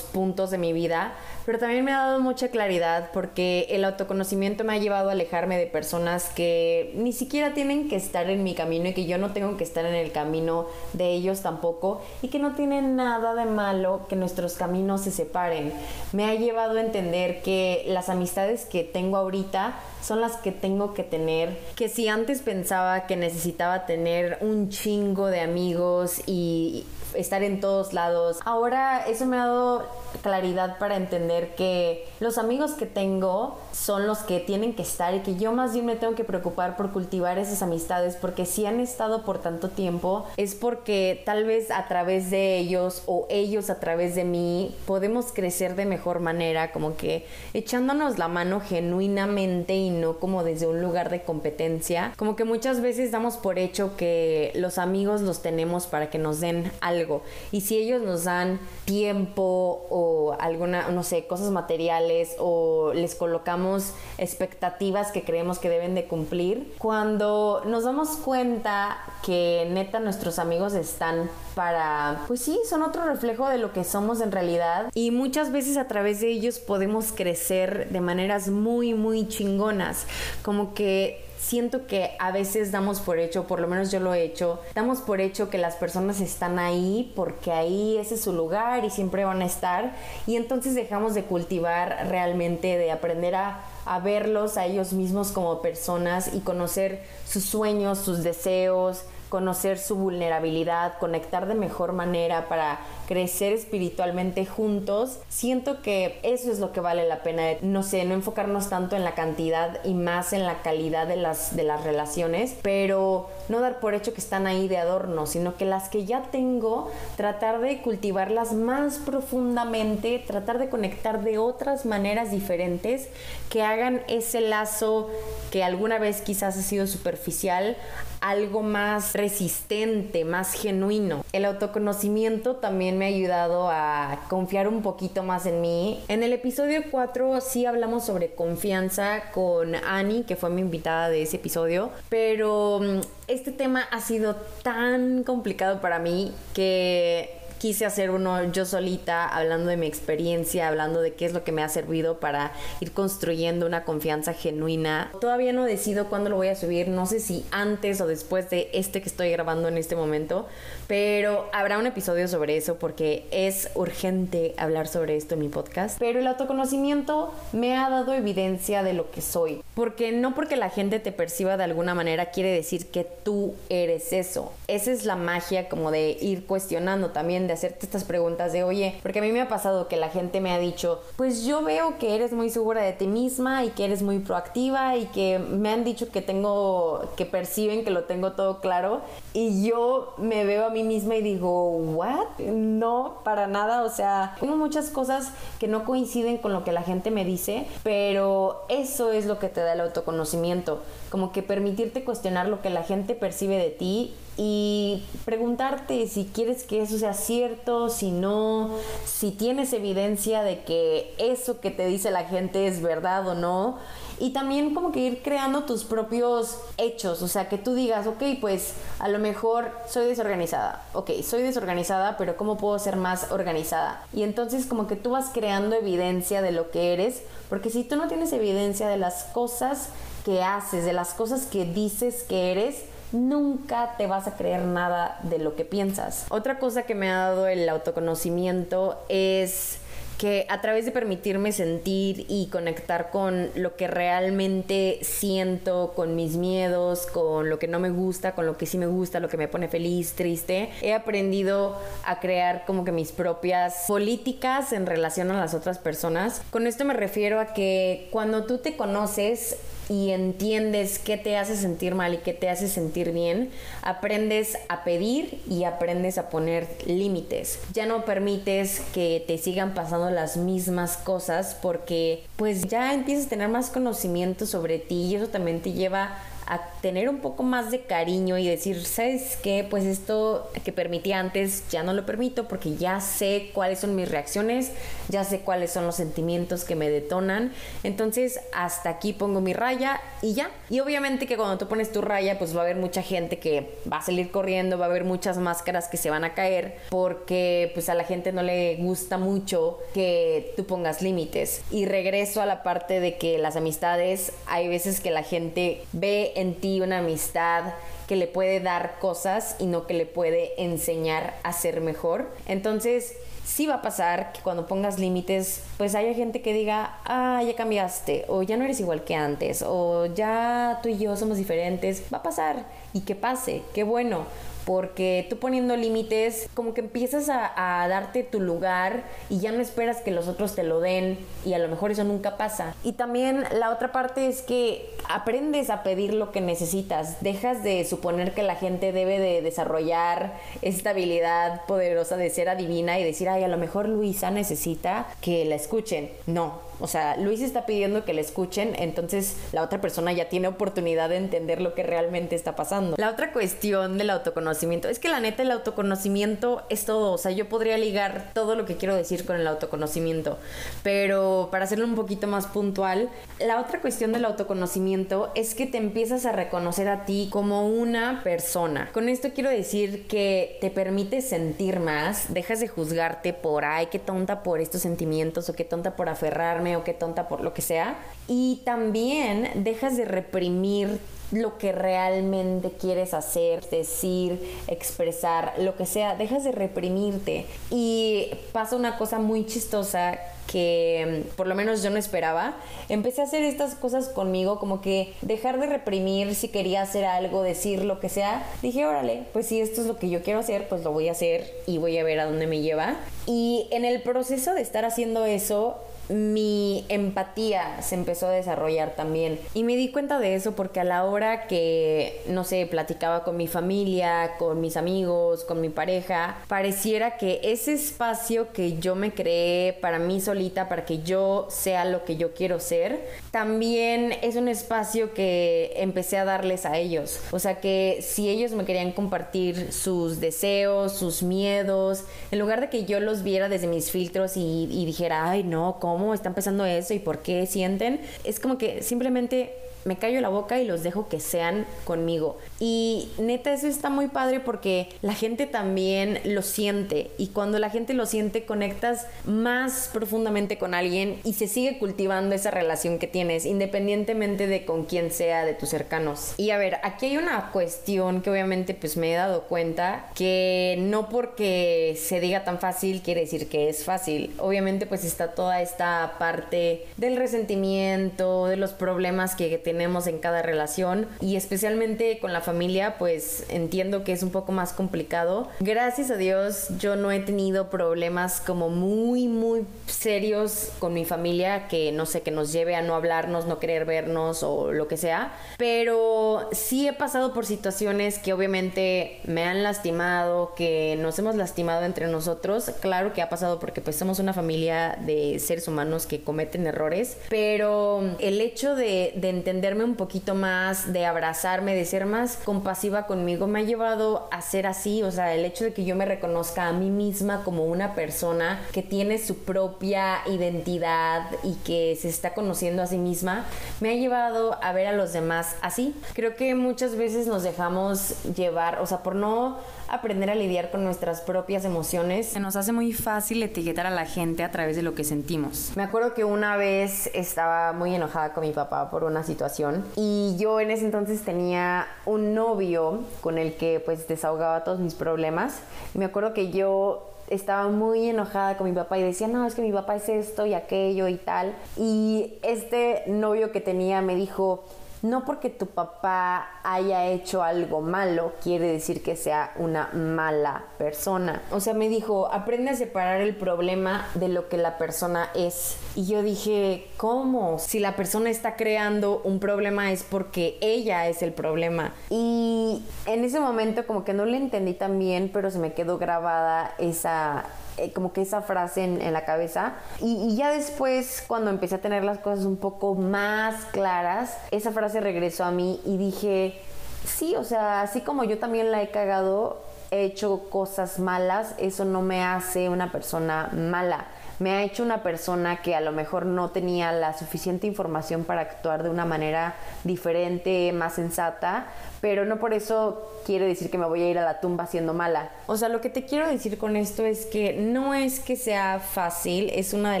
puntos de mi vida, pero también me ha dado mucha claridad porque el autoconocimiento me ha llevado a alejarme de personas que ni siquiera tienen que estar en mi camino y que yo no tengo que estar en el camino de ellos tampoco y que no tienen nada de malo que nuestros caminos se separen. Me ha llevado a entender que las amistades que tengo ahorita son las que tengo que tener, que si antes pensaba que necesitaba tener un chingo de amigos y estar en todos lados. Ahora eso me ha dado claridad para entender que los amigos que tengo son los que tienen que estar y que yo más bien me tengo que preocupar por cultivar esas amistades porque si han estado por tanto tiempo es porque tal vez a través de ellos o ellos a través de mí podemos crecer de mejor manera, como que echándonos la mano genuinamente y no como desde un lugar de competencia. Como que muchas veces damos por hecho que los amigos los tenemos para que nos den algo y si ellos nos dan tiempo o alguna, no sé, cosas materiales o les colocamos expectativas que creemos que deben de cumplir, cuando nos damos cuenta que neta nuestros amigos están para, pues sí, son otro reflejo de lo que somos en realidad. Y muchas veces a través de ellos podemos crecer de maneras muy, muy chingonas, como que siento que a veces damos por hecho, por lo menos yo lo he hecho, damos por hecho que las personas están ahí porque ahí ese es su lugar y siempre van a estar. Y entonces dejamos de cultivar realmente, de aprender a, a verlos a ellos mismos como personas y conocer sus sueños, sus deseos, conocer su vulnerabilidad, conectar de mejor manera para crecer espiritualmente juntos, siento que eso es lo que vale la pena, no sé, no enfocarnos tanto en la cantidad y más en la calidad de las, de las relaciones, pero no dar por hecho que están ahí de adorno, sino que las que ya tengo, tratar de cultivarlas más profundamente, tratar de conectar de otras maneras diferentes que hagan ese lazo que alguna vez quizás ha sido superficial, algo más resistente, más genuino. El autoconocimiento también me ha ayudado a confiar un poquito más en mí. En el episodio 4 sí hablamos sobre confianza con Annie, que fue mi invitada de ese episodio, pero mm, este tema ha sido tan complicado para mí que quise hacer uno yo solita, hablando de mi experiencia, hablando de qué es lo que me ha servido para ir construyendo una confianza genuina. Todavía no decido cuándo lo voy a subir, no sé si antes o después de este que estoy grabando en este momento, pero habrá un episodio sobre eso porque es urgente hablar sobre esto en mi podcast. Pero el autoconocimiento me ha dado evidencia de lo que soy, porque no porque la gente te perciba de alguna manera quiere decir que tú eres eso. Esa es la magia como de ir cuestionando también hacerte estas preguntas de, oye, porque a mí me ha pasado que la gente me ha dicho, pues yo veo que eres muy segura de ti misma y que eres muy proactiva y que me han dicho que tengo, que perciben que lo tengo todo claro y yo me veo a mí misma y digo, ¿what? No, para nada, o sea, tengo muchas cosas que no coinciden con lo que la gente me dice, pero eso es lo que te da el autoconocimiento, como que permitirte cuestionar lo que la gente percibe de ti y preguntarte si quieres que eso sea cierto, si no, si tienes evidencia de que eso que te dice la gente es verdad o no. Y también como que ir creando tus propios hechos, o sea, que tú digas, ok, pues a lo mejor soy desorganizada, ok, soy desorganizada, pero ¿cómo puedo ser más organizada? Y entonces como que tú vas creando evidencia de lo que eres, porque si tú no tienes evidencia de las cosas que haces, de las cosas que dices que eres, nunca te vas a creer nada de lo que piensas. Otra cosa que me ha dado el autoconocimiento es que a través de permitirme sentir y conectar con lo que realmente siento, con mis miedos, con lo que no me gusta, con lo que sí me gusta, lo que me pone feliz, triste, he aprendido a crear como que mis propias políticas en relación a las otras personas. Con esto me refiero a que cuando tú te conoces, y entiendes qué te hace sentir mal y qué te hace sentir bien, aprendes a pedir y aprendes a poner límites. Ya no permites que te sigan pasando las mismas cosas porque pues ya empiezas a tener más conocimiento sobre ti y eso también te lleva a tener un poco más de cariño y decir, ¿sabes qué? Pues esto que permitía antes ya no lo permito porque ya sé cuáles son mis reacciones, ya sé cuáles son los sentimientos que me detonan. Entonces, hasta aquí pongo mi raya y ya. Y obviamente que cuando tú pones tu raya, pues va a haber mucha gente que va a salir corriendo, va a haber muchas máscaras que se van a caer porque pues a la gente no le gusta mucho que tú pongas límites. Y regreso a la parte de que las amistades, hay veces que la gente ve ti una amistad que le puede dar cosas y no que le puede enseñar a ser mejor. Entonces, sí va a pasar que cuando pongas límites, pues haya gente que diga, ah, ya cambiaste, o ya no eres igual que antes, o ya tú y yo somos diferentes. Va a pasar y que pase, qué bueno porque tú poniendo límites como que empiezas a, darte tu lugar y ya no esperas que los otros te lo den y a lo mejor eso nunca pasa. Y también la otra parte es que aprendes a pedir lo que necesitas, dejas de suponer que la gente debe de desarrollar esta habilidad poderosa de ser adivina y decir, ay, a lo mejor Luisa necesita que la escuchen. No, o sea, Luis está pidiendo que le escuchen, entonces la otra persona ya tiene oportunidad de entender lo que realmente está pasando. La otra cuestión del autoconocimiento es que la neta el autoconocimiento es todo, o sea, yo podría ligar todo lo que quiero decir con el autoconocimiento, pero para hacerlo un poquito más puntual, la otra cuestión del autoconocimiento es que te empiezas a reconocer a ti como una persona. Con esto quiero decir que te permite sentir más, dejas de juzgarte por, ay, qué tonta por estos sentimientos o qué tonta por aferrarme o qué tonta por lo que sea. Y también dejas de reprimir lo que realmente quieres hacer, decir, expresar, lo que sea, dejas de reprimirte. Y pasa una cosa muy chistosa que mm, por lo menos yo no esperaba. Empecé a hacer estas cosas conmigo, como que dejar de reprimir si quería hacer algo, decir lo que sea. Dije, órale, pues si esto es lo que yo quiero hacer, pues lo voy a hacer y voy a ver a dónde me lleva. Y en el proceso de estar haciendo eso, mi empatía se empezó a desarrollar también. Y me di cuenta de eso porque a la hora que, no sé, platicaba con mi familia, con mis amigos, con mi pareja, pareciera que ese espacio que yo me creé para mí solita, para que yo sea lo que yo quiero ser, también es un espacio que empecé a darles a ellos. O sea que si ellos me querían compartir sus deseos, sus miedos, en lugar de que yo los viera desde mis filtros y, dijera, ay no, ¿cómo? Cómo está empezando eso y por qué sienten. Es como que simplemente me callo la boca y los dejo que sean conmigo. Y neta, eso está muy padre porque la gente también lo siente y cuando la gente lo siente conectas más profundamente con alguien y se sigue cultivando esa relación que tienes independientemente de con quién sea de tus cercanos. Y a ver, aquí hay una cuestión que obviamente pues me he dado cuenta que no porque se diga tan fácil quiere decir que es fácil. Obviamente pues está toda esta parte del resentimiento, de los problemas que tenemos en cada relación y especialmente con la familia, pues entiendo que es un poco más complicado. Gracias a Dios yo no he tenido problemas como muy, muy serios con mi familia que no sé, que nos lleve a no hablarnos, no querer vernos o lo que sea, pero sí he pasado por situaciones que obviamente me han lastimado, que nos hemos lastimado entre nosotros. Claro que ha pasado porque pues somos una familia de seres humanos que cometen errores, pero el hecho de, de entender entenderme un poquito más, de abrazarme, de ser más compasiva conmigo, me ha llevado a ser así. O sea, el hecho de que yo me reconozca a mí misma como una persona que tiene su propia identidad y que se está conociendo a sí misma, me ha llevado a ver a los demás así. Creo que muchas veces nos dejamos llevar, o sea, por no aprender a lidiar con nuestras propias emociones. Se nos hace muy fácil etiquetar a la gente a través de lo que sentimos. Me acuerdo que una vez estaba muy enojada con mi papá por una situación y yo en ese entonces tenía un novio con el que pues desahogaba todos mis problemas. Me acuerdo que yo estaba muy enojada con mi papá y decía, no, es que mi papá es esto y aquello y tal. Y este novio que tenía me dijo, no porque tu papá haya hecho algo malo quiere decir que sea una mala persona. O sea, me dijo, aprende a separar el problema de lo que la persona es. Y yo dije, ¿cómo? Si la persona está creando un problema es porque ella es el problema. Y en ese momento como que no le entendí tan bien, pero se me quedó grabada esa, eh, como que esa frase en, la cabeza. Y, ya después, cuando empecé a tener las cosas un poco más claras, esa frase regresó a mí y dije, sí, o sea, así como yo también la he cagado, he hecho cosas malas, eso no me hace una persona mala me ha hecho una persona que a lo mejor no tenía la suficiente información para actuar de una manera diferente, más sensata, pero no por eso quiere decir que me voy a ir a la tumba siendo mala. O sea, lo que te quiero decir con esto es que no es que sea fácil, es una de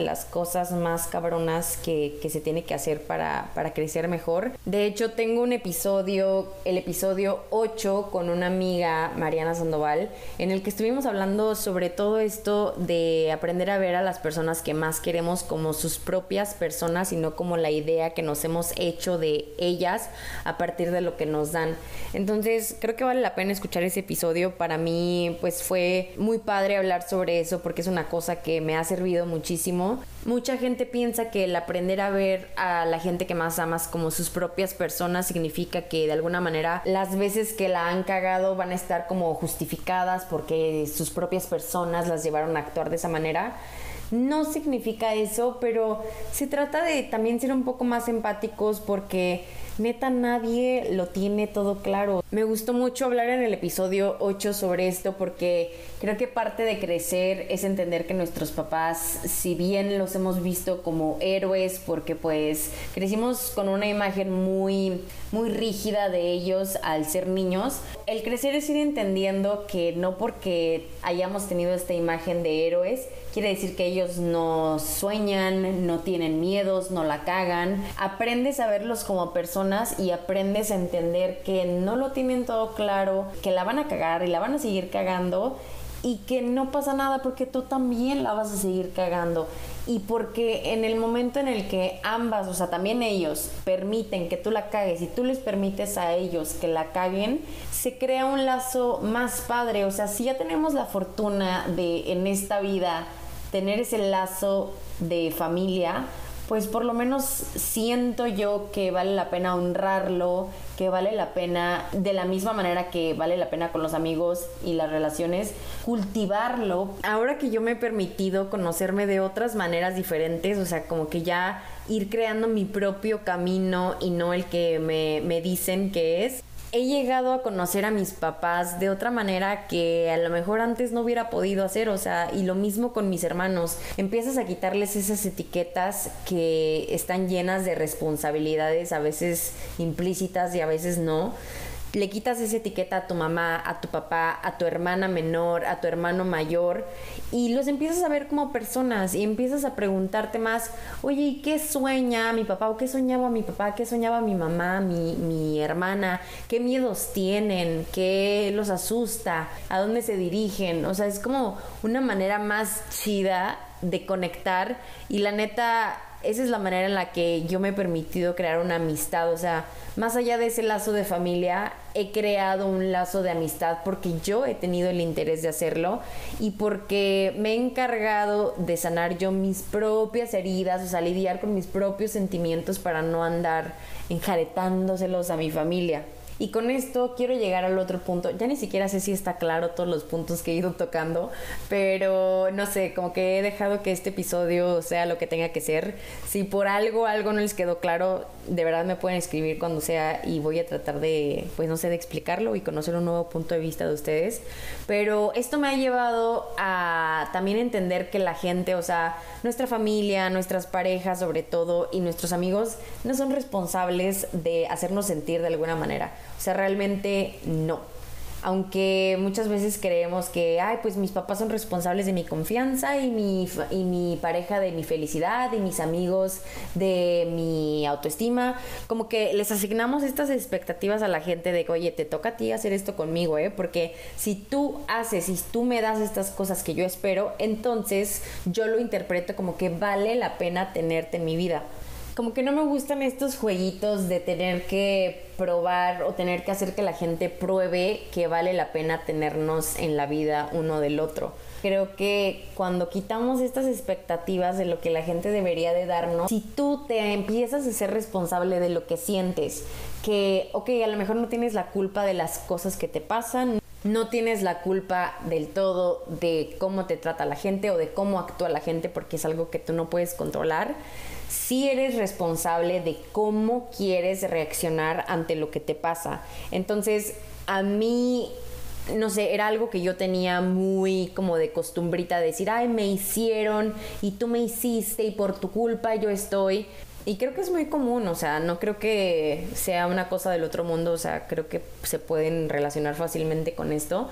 las cosas más cabronas que, que se tiene que hacer para, para crecer mejor. De hecho, tengo un episodio, el episodio 8 con una amiga, Mariana Sandoval, en el que estuvimos hablando sobre todo esto de aprender a ver a las personas que más queremos como sus propias personas y no como la idea que nos hemos hecho de ellas a partir de lo que nos dan. Entonces, creo que vale la pena escuchar ese episodio. Para mí, pues fue muy padre hablar sobre eso porque es una cosa que me ha servido muchísimo. Mucha gente piensa que el aprender a ver a la gente que más amas como sus propias personas significa que de alguna manera las veces que la han cagado van a estar como justificadas porque sus propias personas las llevaron a actuar de esa manera no significa eso, pero se trata de también ser un poco más empáticos porque neta nadie lo tiene todo claro. Me gustó mucho hablar en el episodio 8 sobre esto porque creo que parte de crecer es entender que nuestros papás, si bien los hemos visto como héroes porque pues crecimos con una imagen muy muy rígida de ellos al ser niños, el crecer es ir entendiendo que no porque hayamos tenido esta imagen de héroes quiere decir que ellos no sueñan, no tienen miedos, no la cagan. Aprendes a verlos como personas y aprendes a entender que no lo tienen todo claro, que la van a cagar y la van a seguir cagando y que no pasa nada porque tú también la vas a seguir cagando y porque en el momento en el que ambas, o sea, también ellos permiten que tú la cagues y tú les permites a ellos que la caguen, se crea un lazo más padre, o sea, si ya tenemos la fortuna de en esta vida tener ese lazo de familia, pues por lo menos siento yo que vale la pena honrarlo, que vale la pena, de la misma manera que vale la pena con los amigos y las relaciones, cultivarlo. Ahora que yo me he permitido conocerme de otras maneras diferentes, o sea, como que ya ir creando mi propio camino y no el que me, me dicen que es, he llegado a conocer a mis papás de otra manera que a lo mejor antes no hubiera podido hacer, o sea, y lo mismo con mis hermanos. Empiezas a quitarles esas etiquetas que están llenas de responsabilidades, a veces implícitas y a veces no le quitas esa etiqueta a tu mamá, a tu papá, a tu hermana menor, a tu hermano mayor y los empiezas a ver como personas y empiezas a preguntarte más, oye, ¿y qué sueña mi papá o qué soñaba mi papá, qué soñaba mi mamá, mi, mi hermana, qué miedos tienen, qué los asusta, a dónde se dirigen? O sea, es como una manera más chida de conectar y la neta esa es la manera en la que yo me he permitido crear una amistad. O sea, más allá de ese lazo de familia, he creado un lazo de amistad porque yo he tenido el interés de hacerlo y porque me he encargado de sanar yo mis propias heridas, o sea, lidiar con mis propios sentimientos para no andar enjaretándoselos a mi familia. Y con esto quiero llegar al otro punto. Ya ni siquiera sé si está claro todos los puntos que he ido tocando, pero no sé, como que he dejado que este episodio sea lo que tenga que ser. Si por algo algo no les quedó claro, de verdad me pueden escribir cuando sea y voy a tratar de, pues no sé, de explicarlo y conocer un nuevo punto de vista de ustedes. Pero esto me ha llevado a también entender que la gente, o sea, nuestra familia, nuestras parejas sobre todo y nuestros amigos no son responsables de hacernos sentir de alguna manera. O sea, realmente no. aunque muchas veces creemos que, ay, pues mis papás son responsables de mi confianza y mi, y mi pareja de mi felicidad y mis amigos de mi autoestima, como que les asignamos estas expectativas a la gente de que, oye, te toca a ti hacer esto conmigo, ¿eh? Porque si tú haces, si tú me das estas cosas que yo espero, entonces yo lo interpreto como que vale la pena tenerte en mi vida como que no me gustan estos jueguitos de tener que probar o tener que hacer que la gente pruebe que vale la pena tenernos en la vida uno del otro. Creo que cuando quitamos estas expectativas de lo que la gente debería de darnos, si tú te empiezas a ser responsable de lo que sientes, que, ok, a lo mejor no tienes la culpa de las cosas que te pasan, no tienes la culpa del todo de cómo te trata la gente o de cómo actúa la gente porque es algo que tú no puedes controlar si eres responsable de cómo quieres reaccionar ante lo que te pasa. Entonces, a mí no sé, era algo que yo tenía muy como de costumbrita decir, ay, me hicieron y tú me hiciste y por tu culpa yo estoy. Y creo que es muy común, o sea, no creo que sea una cosa del otro mundo, o sea, creo que se pueden relacionar fácilmente con esto,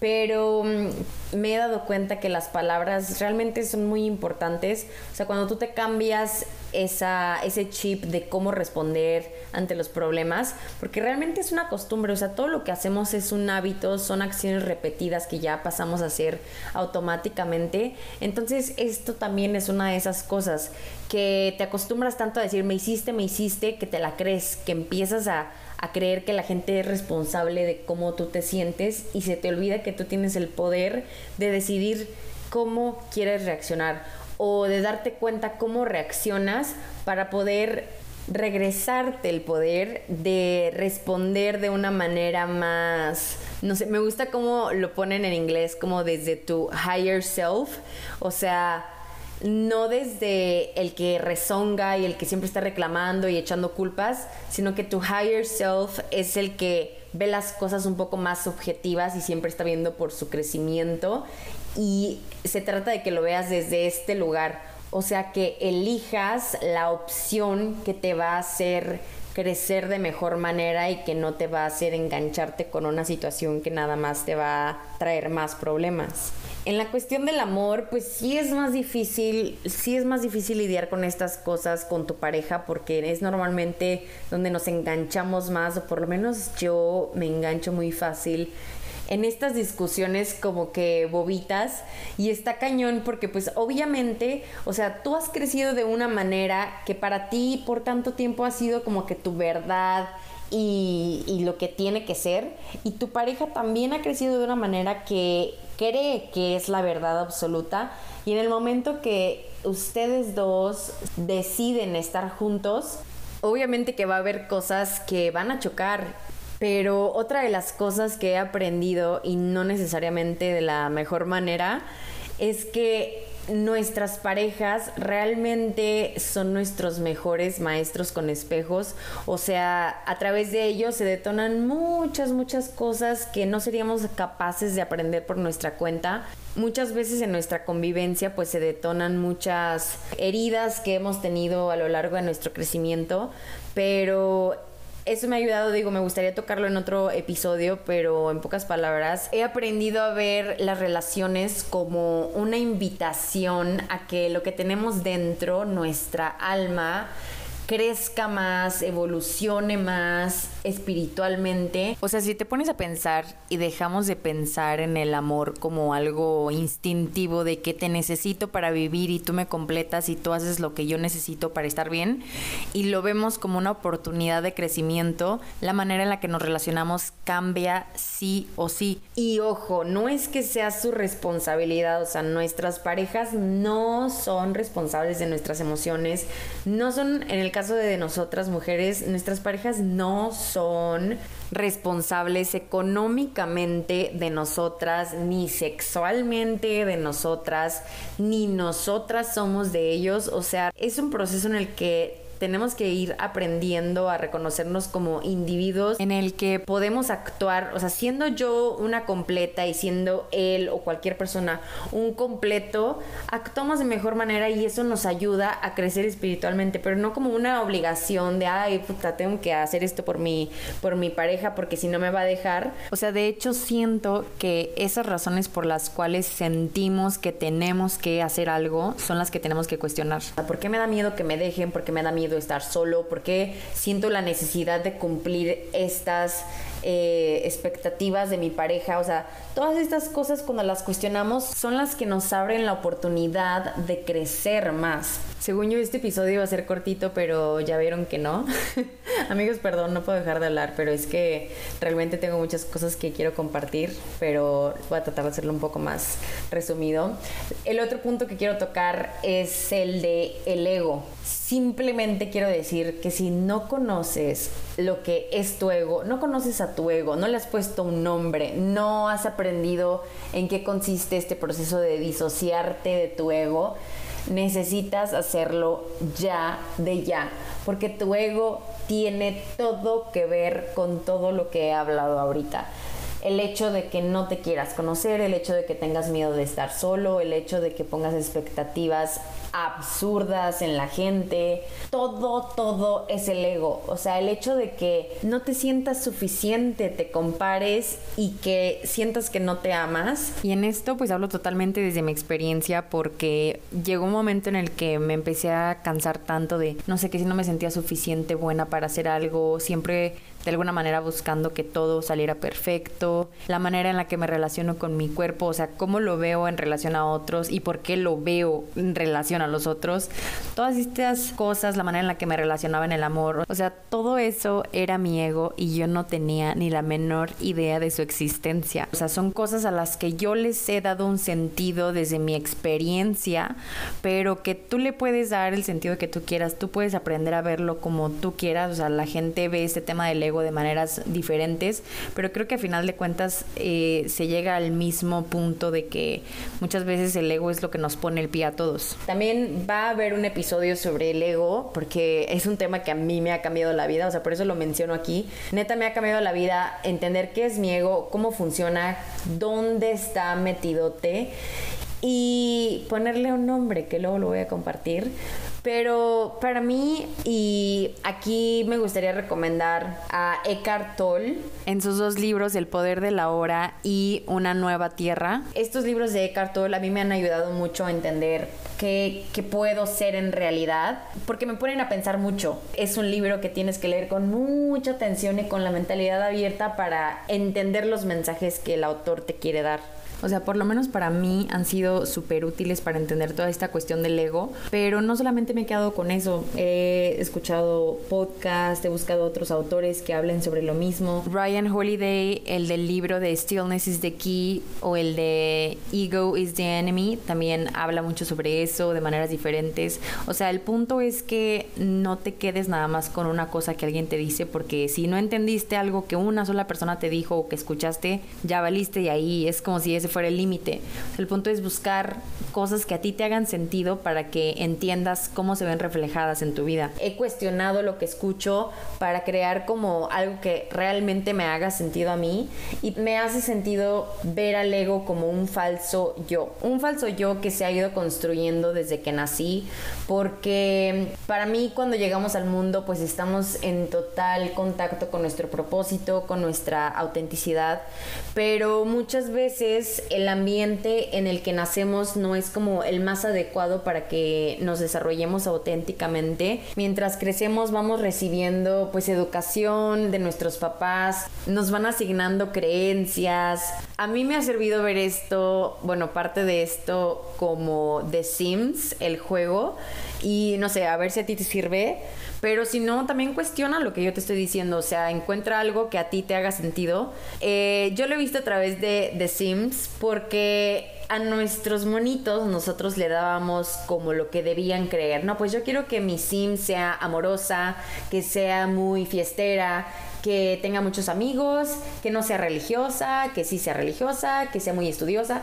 pero mm, me he dado cuenta que las palabras realmente son muy importantes, o sea, cuando tú te cambias esa, ese chip de cómo responder ante los problemas, porque realmente es una costumbre, o sea, todo lo que hacemos es un hábito, son acciones repetidas que ya pasamos a hacer automáticamente, entonces esto también es una de esas cosas que te acostumbras tanto a decir, me hiciste, me hiciste, que te la crees, que empiezas a, a creer que la gente es responsable de cómo tú te sientes y se te olvida que tú tienes el poder de decidir cómo quieres reaccionar o de darte cuenta cómo reaccionas para poder regresarte el poder de responder de una manera más, no sé, me gusta cómo lo ponen en inglés, como desde tu higher self, o sea, no desde el que rezonga y el que siempre está reclamando y echando culpas, sino que tu higher self es el que ve las cosas un poco más objetivas y siempre está viendo por su crecimiento y se trata de que lo veas desde este lugar, o sea, que elijas la opción que te va a hacer crecer de mejor manera y que no te va a hacer engancharte con una situación que nada más te va a traer más problemas. En la cuestión del amor, pues sí es más difícil, sí es más difícil lidiar con estas cosas con tu pareja porque es normalmente donde nos enganchamos más o por lo menos yo me engancho muy fácil en estas discusiones como que bobitas y está cañón porque pues obviamente, o sea, tú has crecido de una manera que para ti por tanto tiempo ha sido como que tu verdad y, lo que tiene que ser. Y tu pareja también ha crecido de una manera que cree que es la verdad absoluta. Y en el momento que ustedes dos deciden estar juntos, obviamente que va a haber cosas que van a chocar. Pero otra de las cosas que he aprendido, y no necesariamente de la mejor manera, es que nuestras parejas realmente son nuestros mejores maestros con espejos. O sea, a través de ellos se detonan muchas, muchas cosas que no seríamos capaces de aprender por nuestra cuenta. Muchas veces en nuestra convivencia pues se detonan muchas heridas que hemos tenido a lo largo de nuestro crecimiento, pero eso me ha ayudado, digo, me gustaría tocarlo en otro episodio, pero en pocas palabras, he aprendido a ver las relaciones como una invitación a que lo que tenemos dentro, nuestra alma, crezca más, evolucione más espiritualmente. O sea, si te pones a pensar y dejamos de pensar en el amor como algo instintivo de que te necesito para vivir y tú me completas y tú haces lo que yo necesito para estar bien, y lo vemos como una oportunidad de crecimiento, la manera en la que nos relacionamos cambia sí o sí. Y ojo, no es que sea su responsabilidad, o sea, nuestras parejas no son responsables de nuestras emociones, no son en el caso de nosotras mujeres, nuestras parejas no son responsables económicamente de nosotras, ni sexualmente de nosotras, ni nosotras somos de ellos. O sea, es un proceso en el que tenemos que ir aprendiendo a reconocernos como individuos en el que podemos actuar, o sea, siendo yo una completa y siendo él o cualquier persona un completo, actuamos de mejor manera y eso nos ayuda a crecer espiritualmente, pero no como una obligación de, ay, puta, tengo que hacer esto por mi, por mi pareja porque si no me va a dejar. O sea, de hecho siento que esas razones por las cuales sentimos que tenemos que hacer algo son las que tenemos que cuestionar. ¿Por qué me da miedo que me dejen? ¿Por qué me da miedo estar solo? ¿Por qué siento la necesidad de cumplir estas eh, expectativas de mi pareja? O sea, todas estas cosas cuando las cuestionamos son las que nos abren la oportunidad de crecer más. Según yo, este episodio va a ser cortito, pero ya vieron que no. Amigos, perdón, no puedo dejar de hablar, pero es que realmente tengo muchas cosas que quiero compartir, pero voy a tratar de hacerlo un poco más resumido. El otro punto que quiero tocar es el de el ego. Simplemente quiero decir que si no conoces lo que es tu ego, no conoces a tu ego, no le has puesto un nombre, no has aprendido en qué consiste este proceso de disociarte de tu ego, necesitas hacerlo ya de ya, porque tu ego tiene todo que ver con todo lo que he hablado ahorita. El hecho de que no te quieras conocer, el hecho de que tengas miedo de estar solo, el hecho de que pongas expectativas absurdas en la gente. Todo, todo es el ego. O sea, el hecho de que no te sientas suficiente, te compares y que sientas que no te amas. Y en esto pues hablo totalmente desde mi experiencia porque llegó un momento en el que me empecé a cansar tanto de, no sé, que si no me sentía suficiente buena para hacer algo, siempre de alguna manera buscando que todo saliera perfecto, la manera en la que me relaciono con mi cuerpo, o sea, cómo lo veo en relación a otros y por qué lo veo en relación a los otros, todas estas cosas, la manera en la que me relacionaba en el amor, o sea, todo eso era mi ego y yo no tenía ni la menor idea de su existencia. O sea, son cosas a las que yo les he dado un sentido desde mi experiencia, pero que tú le puedes dar el sentido que tú quieras, tú puedes aprender a verlo como tú quieras, o sea, la gente ve este tema del de maneras diferentes, pero creo que a final de cuentas eh, se llega al mismo punto de que muchas veces el ego es lo que nos pone el pie a todos. También va a haber un episodio sobre el ego, porque es un tema que a mí me ha cambiado la vida, o sea, por eso lo menciono aquí. Neta me ha cambiado la vida entender qué es mi ego, cómo funciona, dónde está metidote y ponerle un nombre que luego lo voy a compartir. Pero para mí, y aquí me gustaría recomendar a Eckhart Tolle en sus dos libros, El poder de la hora y Una nueva tierra. Estos libros de Eckhart Tolle a mí me han ayudado mucho a entender qué, qué puedo ser en realidad, porque me ponen a pensar mucho. Es un libro que tienes que leer con mucha atención y con la mentalidad abierta para entender los mensajes que el autor te quiere dar. O sea, por lo menos para mí han sido súper útiles para entender toda esta cuestión del ego, pero no solamente me he quedado con eso, he escuchado podcasts, he buscado otros autores que hablen sobre lo mismo. Ryan Holiday, el del libro de Stillness is the Key o el de Ego is the Enemy, también habla mucho sobre eso de maneras diferentes. O sea, el punto es que no te quedes nada más con una cosa que alguien te dice, porque si no entendiste algo que una sola persona te dijo o que escuchaste, ya valiste y ahí es como si ese fuera el límite. el punto es buscar cosas que a ti te hagan sentido para que entiendas cómo se ven reflejadas en tu vida. He cuestionado lo que escucho para crear como algo que realmente me haga sentido a mí y me hace sentido ver al ego como un falso yo. Un falso yo que se ha ido construyendo desde que nací porque para mí cuando llegamos al mundo pues estamos en total contacto con nuestro propósito, con nuestra autenticidad, pero muchas veces el ambiente en el que nacemos no es como el más adecuado para que nos desarrollemos auténticamente. Mientras crecemos vamos recibiendo pues educación de nuestros papás, nos van asignando creencias. A mí me ha servido ver esto, bueno, parte de esto como The Sims, el juego, y no sé, a ver si a ti te sirve. Pero si no, también cuestiona lo que yo te estoy diciendo. O sea, encuentra algo que a ti te haga sentido. Eh, yo lo he visto a través de The Sims porque a nuestros monitos nosotros le dábamos como lo que debían creer. No, pues yo quiero que mi sim sea amorosa, que sea muy fiestera, que tenga muchos amigos, que no sea religiosa, que sí sea religiosa, que sea muy estudiosa.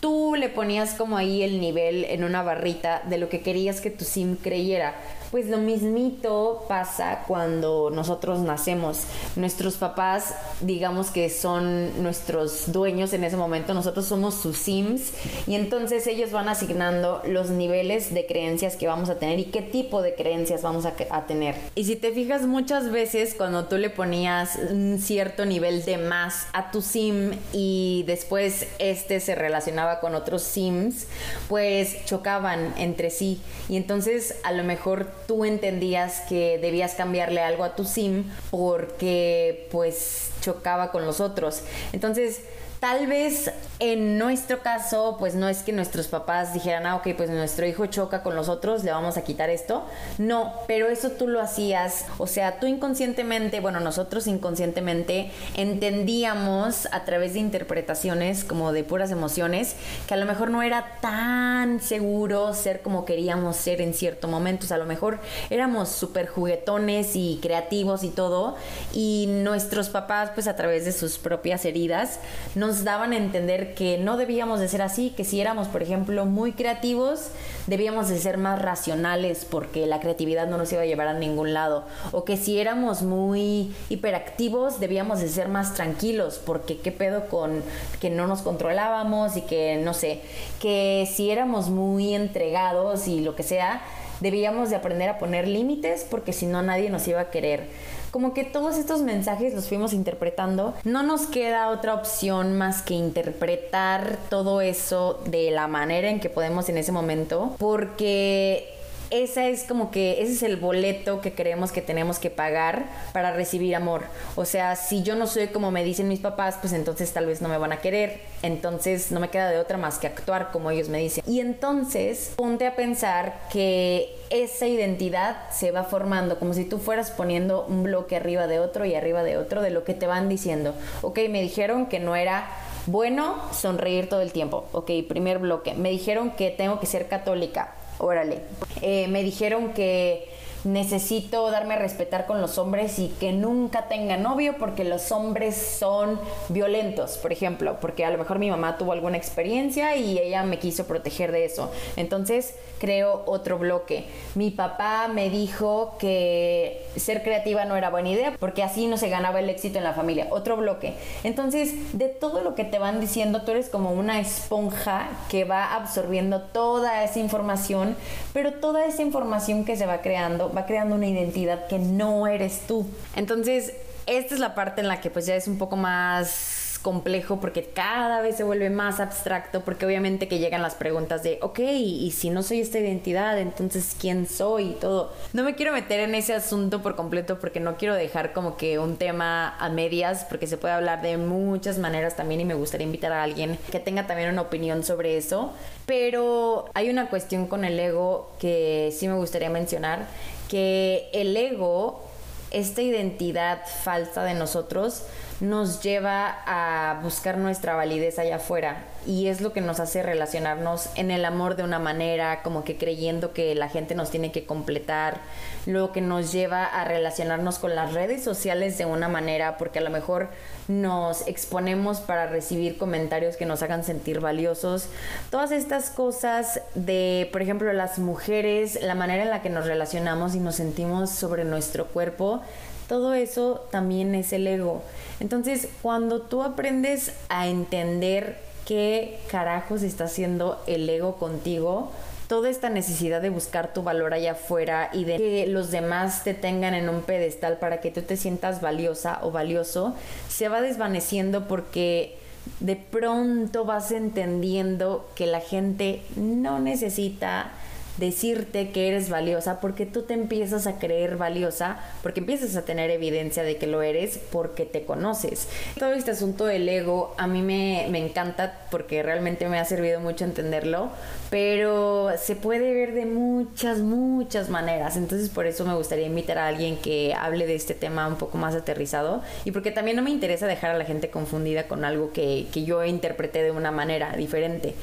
Tú le ponías como ahí el nivel en una barrita de lo que querías que tu sim creyera. Pues lo mismito pasa cuando nosotros nacemos. Nuestros papás, digamos que son nuestros dueños en ese momento, nosotros somos sus sims y entonces ellos van asignando los niveles de creencias que vamos a tener y qué tipo de creencias vamos a, a tener. Y si te fijas muchas veces cuando tú le ponías un cierto nivel de más a tu sim y después este se relacionaba con otros sims, pues chocaban entre sí y entonces a lo mejor tú entendías que debías cambiarle algo a tu sim porque pues chocaba con los otros. Entonces, Tal vez en nuestro caso, pues no es que nuestros papás dijeran, ah, ok, pues nuestro hijo choca con los otros, le vamos a quitar esto. No, pero eso tú lo hacías, o sea, tú inconscientemente, bueno, nosotros inconscientemente entendíamos a través de interpretaciones como de puras emociones, que a lo mejor no era tan seguro ser como queríamos ser en cierto momento. O sea, a lo mejor éramos súper juguetones y creativos y todo, y nuestros papás, pues a través de sus propias heridas, no nos daban a entender que no debíamos de ser así, que si éramos, por ejemplo, muy creativos, debíamos de ser más racionales porque la creatividad no nos iba a llevar a ningún lado, o que si éramos muy hiperactivos, debíamos de ser más tranquilos porque qué pedo con que no nos controlábamos y que no sé, que si éramos muy entregados y lo que sea, debíamos de aprender a poner límites porque si no nadie nos iba a querer como que todos estos mensajes los fuimos interpretando. No nos queda otra opción más que interpretar todo eso de la manera en que podemos en ese momento, porque esa es como que ese es el boleto que creemos que tenemos que pagar para recibir amor. O sea, si yo no soy como me dicen mis papás, pues entonces tal vez no me van a querer. Entonces no me queda de otra más que actuar como ellos me dicen. Y entonces ponte a pensar que esa identidad se va formando como si tú fueras poniendo un bloque arriba de otro y arriba de otro de lo que te van diciendo. Ok, me dijeron que no era bueno sonreír todo el tiempo. Ok, primer bloque. Me dijeron que tengo que ser católica órale. Eh, me dijeron que necesito darme a respetar con los hombres y que nunca tenga novio porque los hombres son violentos, por ejemplo, porque a lo mejor mi mamá tuvo alguna experiencia y ella me quiso proteger de eso. Entonces creo otro bloque. Mi papá me dijo que ser creativa no era buena idea porque así no se ganaba el éxito en la familia. Otro bloque. Entonces, de todo lo que te van diciendo, tú eres como una esponja que va absorbiendo toda esa información, pero toda esa información que se va creando va creando una identidad que no eres tú. Entonces, esta es la parte en la que pues ya es un poco más complejo porque cada vez se vuelve más abstracto porque obviamente que llegan las preguntas de, ok, y si no soy esta identidad, entonces ¿quién soy? Y todo. No me quiero meter en ese asunto por completo porque no quiero dejar como que un tema a medias porque se puede hablar de muchas maneras también y me gustaría invitar a alguien que tenga también una opinión sobre eso. Pero hay una cuestión con el ego que sí me gustaría mencionar, que el ego, esta identidad falsa de nosotros, nos lleva a buscar nuestra validez allá afuera y es lo que nos hace relacionarnos en el amor de una manera, como que creyendo que la gente nos tiene que completar, lo que nos lleva a relacionarnos con las redes sociales de una manera, porque a lo mejor nos exponemos para recibir comentarios que nos hagan sentir valiosos. Todas estas cosas de, por ejemplo, las mujeres, la manera en la que nos relacionamos y nos sentimos sobre nuestro cuerpo, todo eso también es el ego. Entonces, cuando tú aprendes a entender qué carajos está haciendo el ego contigo, toda esta necesidad de buscar tu valor allá afuera y de que los demás te tengan en un pedestal para que tú te sientas valiosa o valioso, se va desvaneciendo porque de pronto vas entendiendo que la gente no necesita decirte que eres valiosa porque tú te empiezas a creer valiosa, porque empiezas a tener evidencia de que lo eres porque te conoces. Todo este asunto del ego a mí me, me encanta porque realmente me ha servido mucho entenderlo, pero se puede ver de muchas, muchas maneras. Entonces por eso me gustaría invitar a alguien que hable de este tema un poco más aterrizado y porque también no me interesa dejar a la gente confundida con algo que, que yo interpreté de una manera diferente.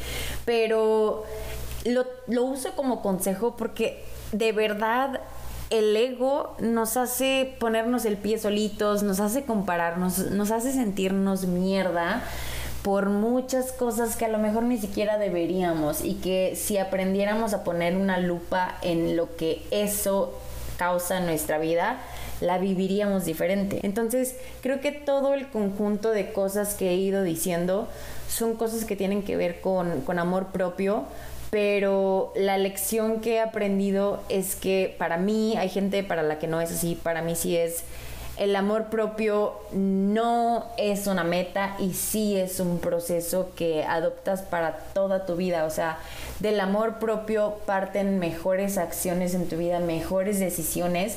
Pero lo, uso como consejo porque de verdad el ego nos hace ponernos el pie solitos, nos hace compararnos, nos hace sentirnos mierda por muchas cosas que a lo mejor ni siquiera deberíamos y que si aprendiéramos a poner una lupa en lo que eso causa en nuestra vida, la viviríamos diferente. Entonces, creo que todo el conjunto de cosas que he ido diciendo son cosas que tienen que ver con amor propio, pero la lección que he aprendido es que para mí, hay gente para la que no es así, para mí sí es, el amor propio no es una meta y sí es un proceso que adoptas para toda tu vida. O sea, del amor propio parten mejores acciones en tu vida, mejores decisiones.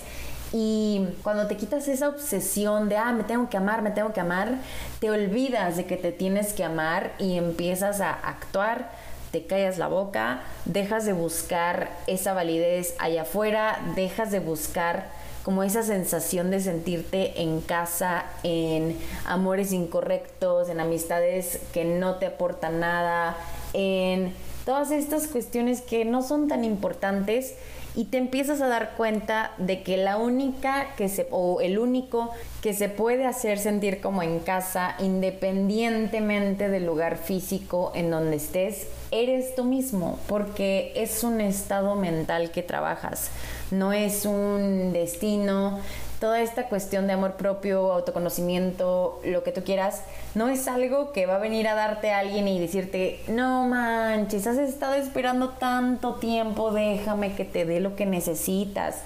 Y cuando te quitas esa obsesión de, ah, me tengo que amar, me tengo que amar, te olvidas de que te tienes que amar y empiezas a actuar callas la boca, dejas de buscar esa validez allá afuera, dejas de buscar como esa sensación de sentirte en casa, en amores incorrectos, en amistades que no te aportan nada, en todas estas cuestiones que no son tan importantes y te empiezas a dar cuenta de que la única que se o el único que se puede hacer sentir como en casa independientemente del lugar físico en donde estés eres tú mismo porque es un estado mental que trabajas. No es un destino toda esta cuestión de amor propio, autoconocimiento, lo que tú quieras, no es algo que va a venir a darte a alguien y decirte, no manches, has estado esperando tanto tiempo, déjame que te dé lo que necesitas.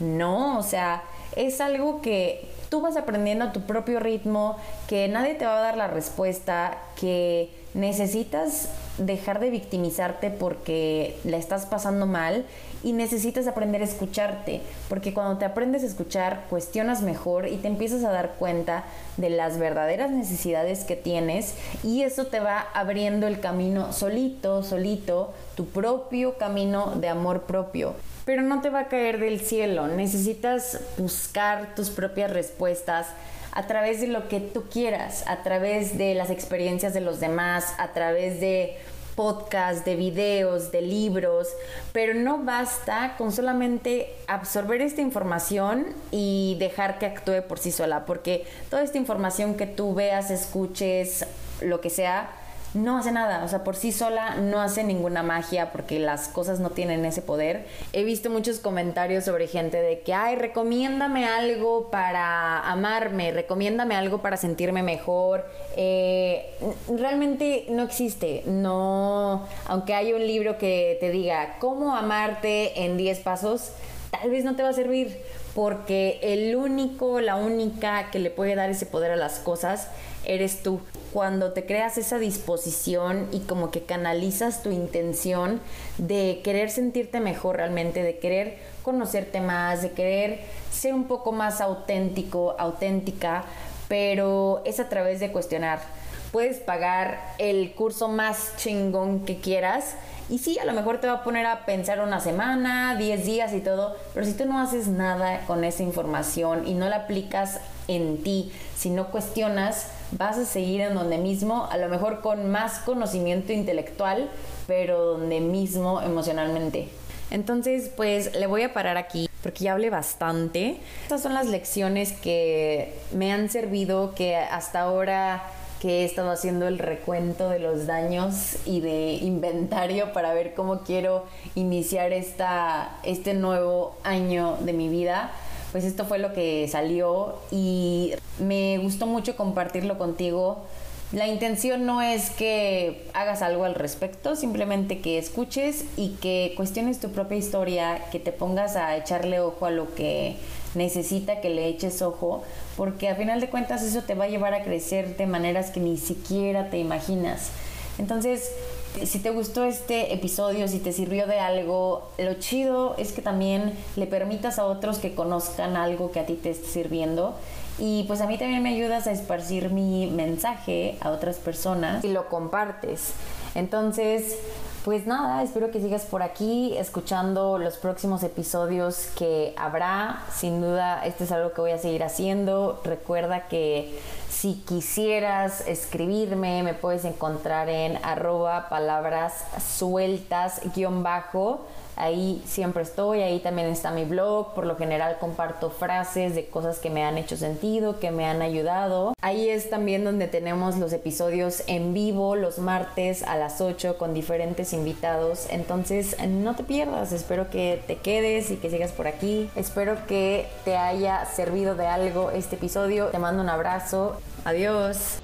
No, o sea, es algo que tú vas aprendiendo a tu propio ritmo, que nadie te va a dar la respuesta, que necesitas dejar de victimizarte porque la estás pasando mal y necesitas aprender a escucharte, porque cuando te aprendes a escuchar, cuestionas mejor y te empiezas a dar cuenta de las verdaderas necesidades que tienes y eso te va abriendo el camino solito, solito, tu propio camino de amor propio. Pero no te va a caer del cielo, necesitas buscar tus propias respuestas a través de lo que tú quieras, a través de las experiencias de los demás, a través de podcasts, de videos, de libros, pero no basta con solamente absorber esta información y dejar que actúe por sí sola, porque toda esta información que tú veas, escuches, lo que sea, no hace nada, o sea, por sí sola no hace ninguna magia porque las cosas no tienen ese poder. He visto muchos comentarios sobre gente de que, ay, recomiéndame algo para amarme, recomiéndame algo para sentirme mejor. Eh, realmente no existe, no, aunque hay un libro que te diga cómo amarte en 10 pasos, tal vez no te va a servir porque el único, la única que le puede dar ese poder a las cosas eres tú. Cuando te creas esa disposición y como que canalizas tu intención de querer sentirte mejor realmente, de querer conocerte más, de querer ser un poco más auténtico, auténtica, pero es a través de cuestionar. Puedes pagar el curso más chingón que quieras y sí, a lo mejor te va a poner a pensar una semana, 10 días y todo, pero si tú no haces nada con esa información y no la aplicas en ti, si no cuestionas, vas a seguir en donde mismo, a lo mejor con más conocimiento intelectual, pero donde mismo emocionalmente. Entonces, pues le voy a parar aquí porque ya hablé bastante. Estas son las lecciones que me han servido, que hasta ahora que he estado haciendo el recuento de los daños y de inventario para ver cómo quiero iniciar esta, este nuevo año de mi vida pues esto fue lo que salió y me gustó mucho compartirlo contigo. La intención no es que hagas algo al respecto, simplemente que escuches y que cuestiones tu propia historia, que te pongas a echarle ojo a lo que necesita que le eches ojo, porque a final de cuentas eso te va a llevar a crecer de maneras que ni siquiera te imaginas. Entonces, si te gustó este episodio, si te sirvió de algo, lo chido es que también le permitas a otros que conozcan algo que a ti te esté sirviendo. Y pues a mí también me ayudas a esparcir mi mensaje a otras personas y lo compartes. Entonces, pues nada, espero que sigas por aquí escuchando los próximos episodios que habrá. Sin duda, esto es algo que voy a seguir haciendo. Recuerda que si quisieras escribirme, me puedes encontrar en arroba palabras sueltas guion bajo Ahí siempre estoy, ahí también está mi blog. Por lo general comparto frases de cosas que me han hecho sentido, que me han ayudado. Ahí es también donde tenemos los episodios en vivo los martes a las 8 con diferentes invitados. Entonces no te pierdas, espero que te quedes y que sigas por aquí. Espero que te haya servido de algo este episodio. Te mando un abrazo. Adiós.